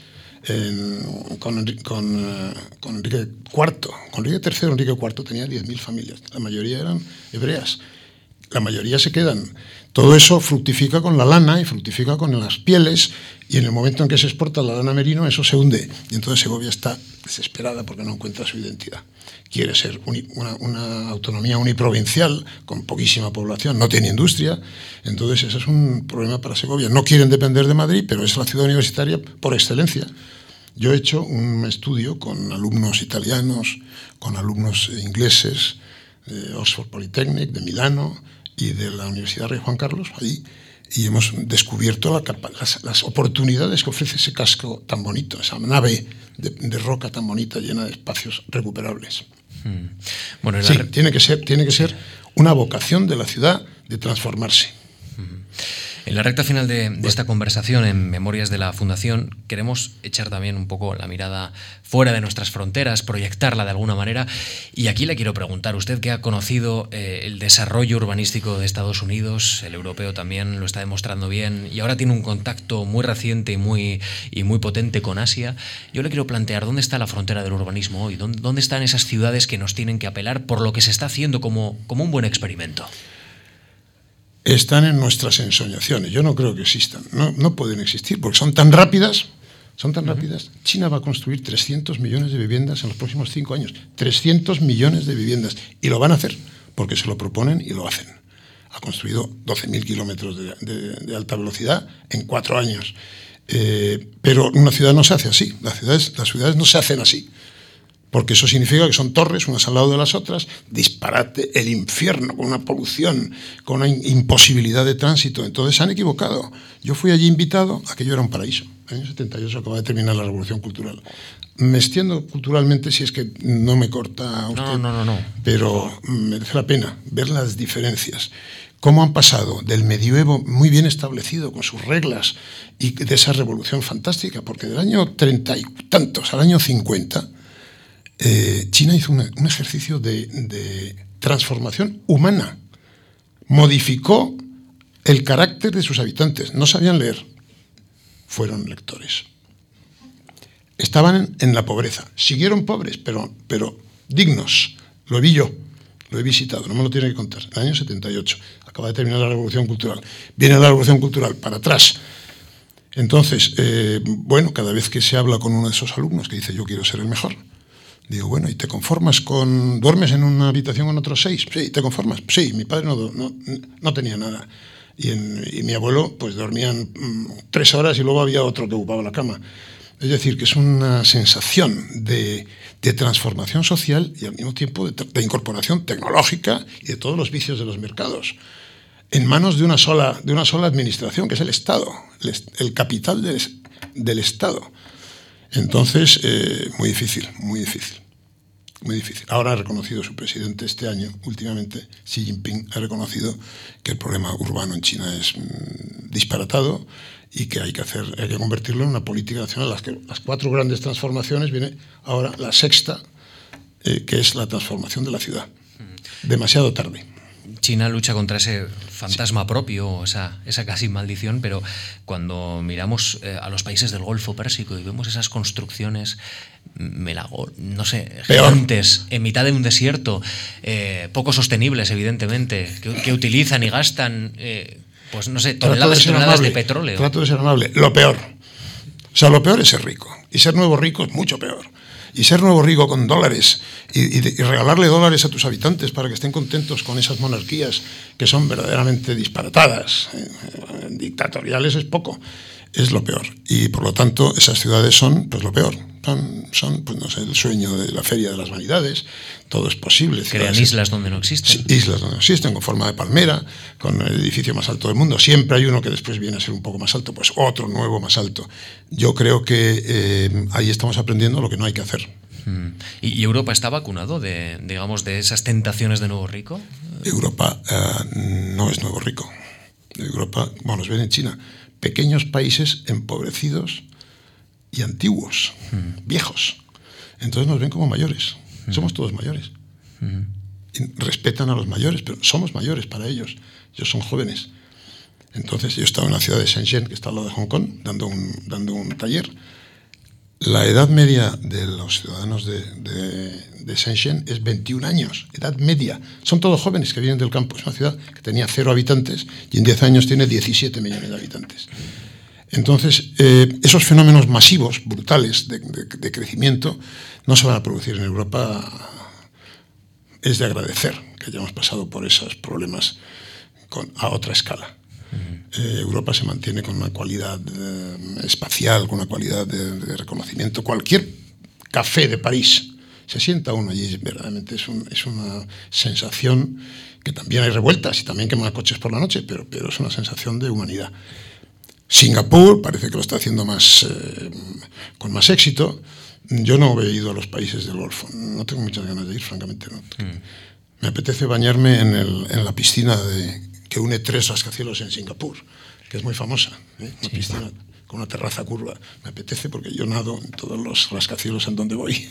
con, con, eh, con, Enrique IV. Con Enrique III, Enrique IV tenía 10.000 familias. La mayoría eran hebreas. La mayoría se quedan. Todo eso fructifica con la lana y fructifica con las pieles y en el momento en que se exporta la lana merino eso se hunde. Y entonces Segovia está desesperada porque no encuentra su identidad. Quiere ser una, una, autonomía uniprovincial con poquísima población, no tiene industria. Entonces ese es un problema para Segovia. No quieren depender de Madrid, pero es la ciudad universitaria por excelencia. Yo he hecho un estudio con alumnos italianos, con alumnos ingleses, de Oxford Polytechnic, de Milano y de la Universidad Rey Juan Carlos, allí, y hemos descubierto las, oportunidades que ofrece ese casco tan bonito, esa nave de, roca tan bonita llena de espacios recuperables. Hmm. Bueno, sí, tiene que, ser, tiene que ser una vocación de la ciudad de transformarse. En la recta final de, esta conversación en Memorias de la Fundación queremos echar también un poco la mirada fuera de nuestras fronteras, proyectarla de alguna manera. Y aquí le quiero preguntar, usted que ha conocido eh, el desarrollo urbanístico de Estados Unidos, el europeo también lo está demostrando bien, y ahora tiene un contacto muy reciente y muy, y muy potente con Asia, yo le quiero plantear dónde está la frontera del urbanismo hoy, dónde, dónde están esas ciudades que nos tienen que apelar por lo que se está haciendo como, como un buen experimento están en nuestras ensoñaciones. Yo no creo que existan. No, pueden existir porque son tan rápidas. Son tan rápidas. China va a construir 300 millones de viviendas en los próximos cinco años. 300 millones de viviendas. Y lo van a hacer porque se lo proponen y lo hacen. Ha construido 12.000 kilómetros de, alta velocidad en cuatro años. Eh, pero una ciudad no se hace así. Las ciudades, las ciudades no se hacen así porque eso significa que son torres unas al lado de las otras, disparate, el infierno, con una polución, con una imposibilidad de tránsito. Entonces se han equivocado. Yo fui allí invitado, aquello era un paraíso. En el año 78 acaba de terminar la revolución cultural. Me extiendo culturalmente si es que no me corta usted. No, no, no, no. Pero merece la pena ver las diferencias cómo han pasado del medioevo muy bien establecido con sus reglas y de esa revolución fantástica, porque del año treinta y tantos al año 50 eh, China hizo un ejercicio de, transformación humana. Modificó el carácter de sus habitantes. No sabían leer. Fueron lectores. Estaban en, la pobreza. Siguieron pobres, pero, pero dignos. Lo vi yo. Lo he visitado, no me lo tiene que contar. En el año 78. Acaba de terminar la Revolución Cultural. Viene la Revolución Cultural para atrás. Entonces, eh, bueno, cada vez que se habla con uno de esos alumnos que dice yo quiero ser el mejor, Digo, bueno, ¿y te conformas con... ¿Duermes en una habitación con otros seis? Sí, ¿te conformas? Sí, mi padre no, no, tenía nada. Y, mi abuelo, pues dormían mm, tres horas y luego había otro que ocupaba la cama. Es decir, que es una sensación de, transformación social y al mismo tiempo de, incorporación tecnológica y de todos los vicios de los mercados en manos de una sola, de una sola administración, que es el Estado, el, capital del Estado. Entonces, eh, muy difícil, muy difícil. muy difícil. Ahora ha reconocido su presidente este año, últimamente, Xi Jinping ha reconocido que el problema urbano en China es mm, disparatado y que hay que hacer, hay que convertirlo en una política nacional. Las, que, las cuatro grandes transformaciones viene ahora la sexta, eh, que es la transformación de la ciudad. Demasiado tarde. China lucha contra ese fantasma propio, esa, esa casi maldición, pero cuando miramos eh, a los países del Golfo Pérsico y vemos esas construcciones, melago, no sé, gigantes, en mitad de un desierto, eh, poco sostenibles, evidentemente, que, que utilizan y gastan, eh, pues no sé, toneladas y toneladas de petróleo. Trato de ser amable. Lo peor. O sea, lo peor es ser rico. Y ser nuevo rico es mucho peor y ser nuevo rico con dólares y, regalarle dólares a tus habitantes para que estén contentos con esas monarquías que son verdaderamente disparatadas, eh, dictatoriales es poco, es lo peor. Y por lo tanto esas ciudades son pues lo peor. Son, son pues no sé, el sueño de la feria de las vanidades, todo es posible. Crean islas donde no existen. Islas donde no existen, con forma de palmera, con el edificio más alto del mundo. Siempre hay uno que después viene a ser un poco más alto, pues otro nuevo más alto. Yo creo que eh, ahí estamos aprendiendo lo que no hay que hacer. Mm. ¿Y Europa está vacunado de, digamos, de esas tentaciones de nuevo rico? Europa uh, no es nuevo rico. Europa, bueno, nos ven en China, pequeños países empobrecidos y antiguos, mm. viejos. Entonces nos ven como mayores. Mm. Somos todos mayores. Mm. Y respetan a los mayores, pero somos mayores para ellos. Ellos son jóvenes. Entonces yo estaba en la ciudad de Shenzhen, que está al lado de Hong Kong, dando un, dando un taller. La edad media de los ciudadanos de, de, de, Shenzhen es 21 años, edad media. Son todos jóvenes que vienen del campo. Es una ciudad que tenía cero habitantes y en 10 años tiene 17 millones de habitantes. Entonces, eh, esos fenómenos masivos, brutales de, de, crecimiento, no se van a producir en Europa. Es de agradecer que hayamos pasado por esos problemas con, a otra escala. Eh, Europa se mantiene con una cualidad eh, espacial, con una cualidad de, de, reconocimiento. Cualquier café de París, se sienta uno allí, verdaderamente es, un, es, una sensación que también hay revueltas y también queman coches por la noche, pero, pero es una sensación de humanidad. Singapur parece que lo está haciendo más, eh, con más éxito. Yo no he ido a los países del Golfo, no tengo muchas ganas de ir, francamente. No. Mm. Me apetece bañarme en, el, en la piscina de, que une tres rascacielos en Singapur, que es muy famosa, ¿eh? una sí. piscina con una terraza curva. Me apetece porque yo nado en todos los rascacielos en donde voy.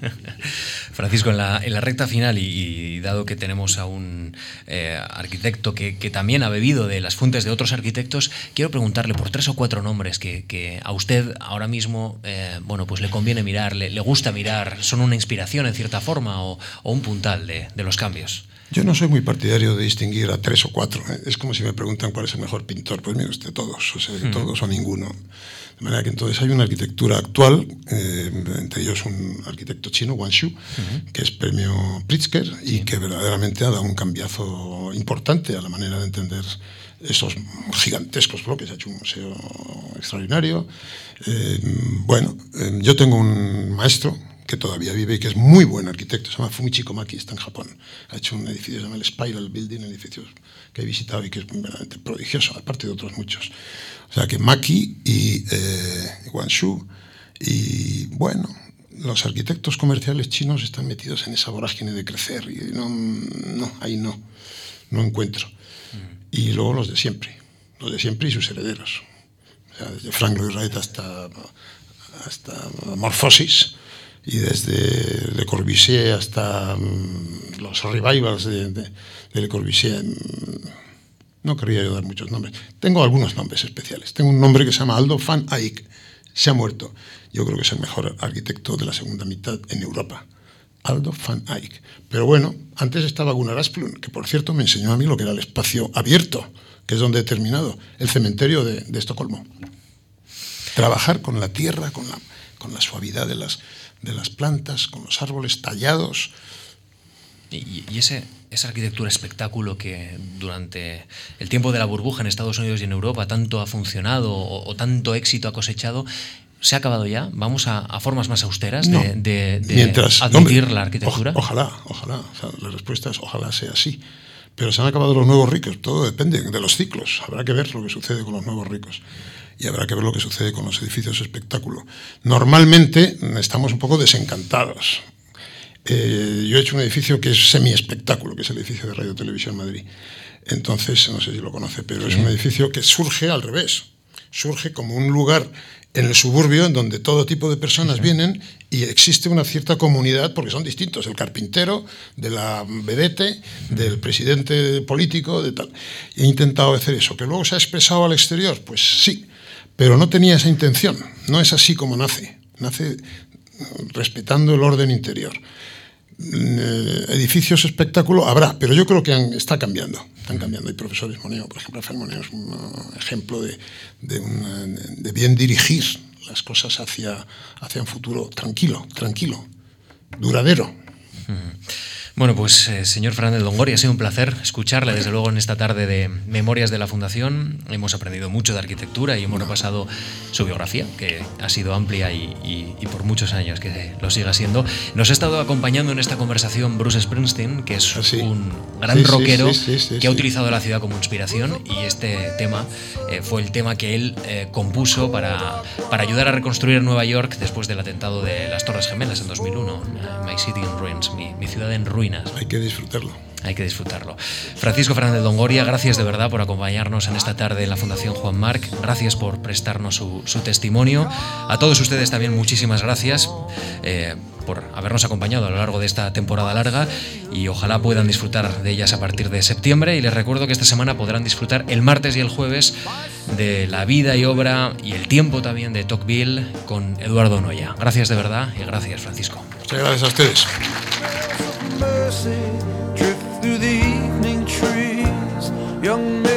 <laughs> Francisco, en la, en la, recta final, y, y, dado que tenemos a un eh, arquitecto que, que, también ha bebido de las fuentes de otros arquitectos, quiero preguntarle por tres o cuatro nombres que, que a usted ahora mismo eh, bueno, pues le conviene mirar, le, le, gusta mirar, son una inspiración en cierta forma o, o un puntal de, de los cambios. Yo no soy muy partidario de distinguir a tres o cuatro. ¿eh? Es como si me preguntan cuál es el mejor pintor. Pues mire usted, todos, o sea, mm. todos o ninguno. De manera que entonces hay una arquitectura actual, eh, entre ellos un arquitecto chino, Wang Shu, uh -huh. que es premio Pritzker sí. y que verdaderamente ha dado un cambiazo importante a la manera de entender esos gigantescos bloques. Ha hecho un museo extraordinario. Eh, bueno, eh, yo tengo un maestro que todavía vive y que es muy buen arquitecto, se llama Fumichiko Maki, está en Japón. Ha hecho un edificio, se llama el Spiral Building, un edificio que he visitado y que es verdaderamente prodigioso, aparte de otros muchos. O sea que Maki y eh, Guangzhou, y bueno, los arquitectos comerciales chinos están metidos en esa vorágine de crecer y no, no ahí no, no encuentro. Y luego los de siempre, los de siempre y sus herederos. O sea, desde Frank Lloyd Wright hasta, hasta Morphosis, y desde Le Corbusier hasta um, los revivals de, Le Corbusier. No querría yo dar muchos nombres. Tengo algunos nombres especiales. Tengo un nombre que se llama Aldo van Eyck. Se ha muerto. Yo creo que es el mejor arquitecto de la segunda mitad en Europa. Aldo van Eyck. Pero bueno, antes estaba Gunnar Asplund, que por cierto me enseñó a mí lo que era el espacio abierto, que es donde he terminado, el cementerio de, de Estocolmo. Trabajar con la tierra, con la, con la suavidad de las, de las plantas, con los árboles tallados. Y, y ese, esa arquitectura espectáculo que durante el tiempo de la burbuja en Estados Unidos y en Europa tanto ha funcionado o, o tanto éxito ha cosechado, ¿se ha acabado ya? ¿Vamos a, a formas más austeras no. de, de, de Mientras, admitir hombre, la arquitectura? O, ojalá, ojalá. O sea, la respuesta es ojalá sea así. Pero se han acabado los nuevos ricos. Todo depende de los ciclos. Habrá que ver lo que sucede con los nuevos ricos y habrá que ver lo que sucede con los edificios espectáculo. Normalmente estamos un poco desencantados. Eh, yo he hecho un edificio que es semi-espectáculo, que es el edificio de Radio Televisión Madrid. Entonces, no sé si lo conoce, pero es un edificio que surge al revés. Surge como un lugar en el suburbio en donde todo tipo de personas vienen y existe una cierta comunidad porque son distintos, el carpintero, de la vedete, del presidente político, de tal. He intentado hacer eso, que luego se ha expresado al exterior, pues sí, pero no tenía esa intención, no es así como nace, nace respetando el orden interior. Eh, edificios espectáculo habrá, pero yo creo que está cambiando. Están cambiando. Hay profesores, Moneo, por ejemplo, Rafael Moneo es un uh, ejemplo de, de, bien dirigir las cosas hacia, hacia un futuro tranquilo, tranquilo, duradero. Bueno, pues eh, señor Fernández Longoria, ha sido un placer escucharle desde luego en esta tarde de Memorias de la Fundación. Hemos aprendido mucho de arquitectura y hemos repasado su biografía, que ha sido amplia y, por muchos años que lo siga siendo. Nos ha estado acompañando en esta conversación Bruce Springsteen, que es ah, un gran rockero que ha utilizado la ciudad como inspiración y este tema eh, fue el tema que él eh, compuso para, para ayudar a reconstruir Nueva York después del atentado de las Torres Gemelas en 2001, My City in Ruins, mi ciudad en ruinas. Hay que disfrutarlo. Hay que disfrutarlo. Francisco Fernández Dongoria, gracias de verdad por acompañarnos en esta tarde en la Fundación Juan Marc. Gracias por prestarnos su, testimonio. A todos ustedes también muchísimas gracias. Eh, por habernos acompañado a lo largo de esta temporada larga y ojalá puedan disfrutar de ellas a partir de septiembre y les recuerdo que esta semana podrán disfrutar el martes y el jueves de la vida y obra y el tiempo también de Tocqueville con Eduardo Noya. Gracias de verdad y gracias Francisco. Muchas gracias a ustedes. Mercy drift through the evening trees. Young men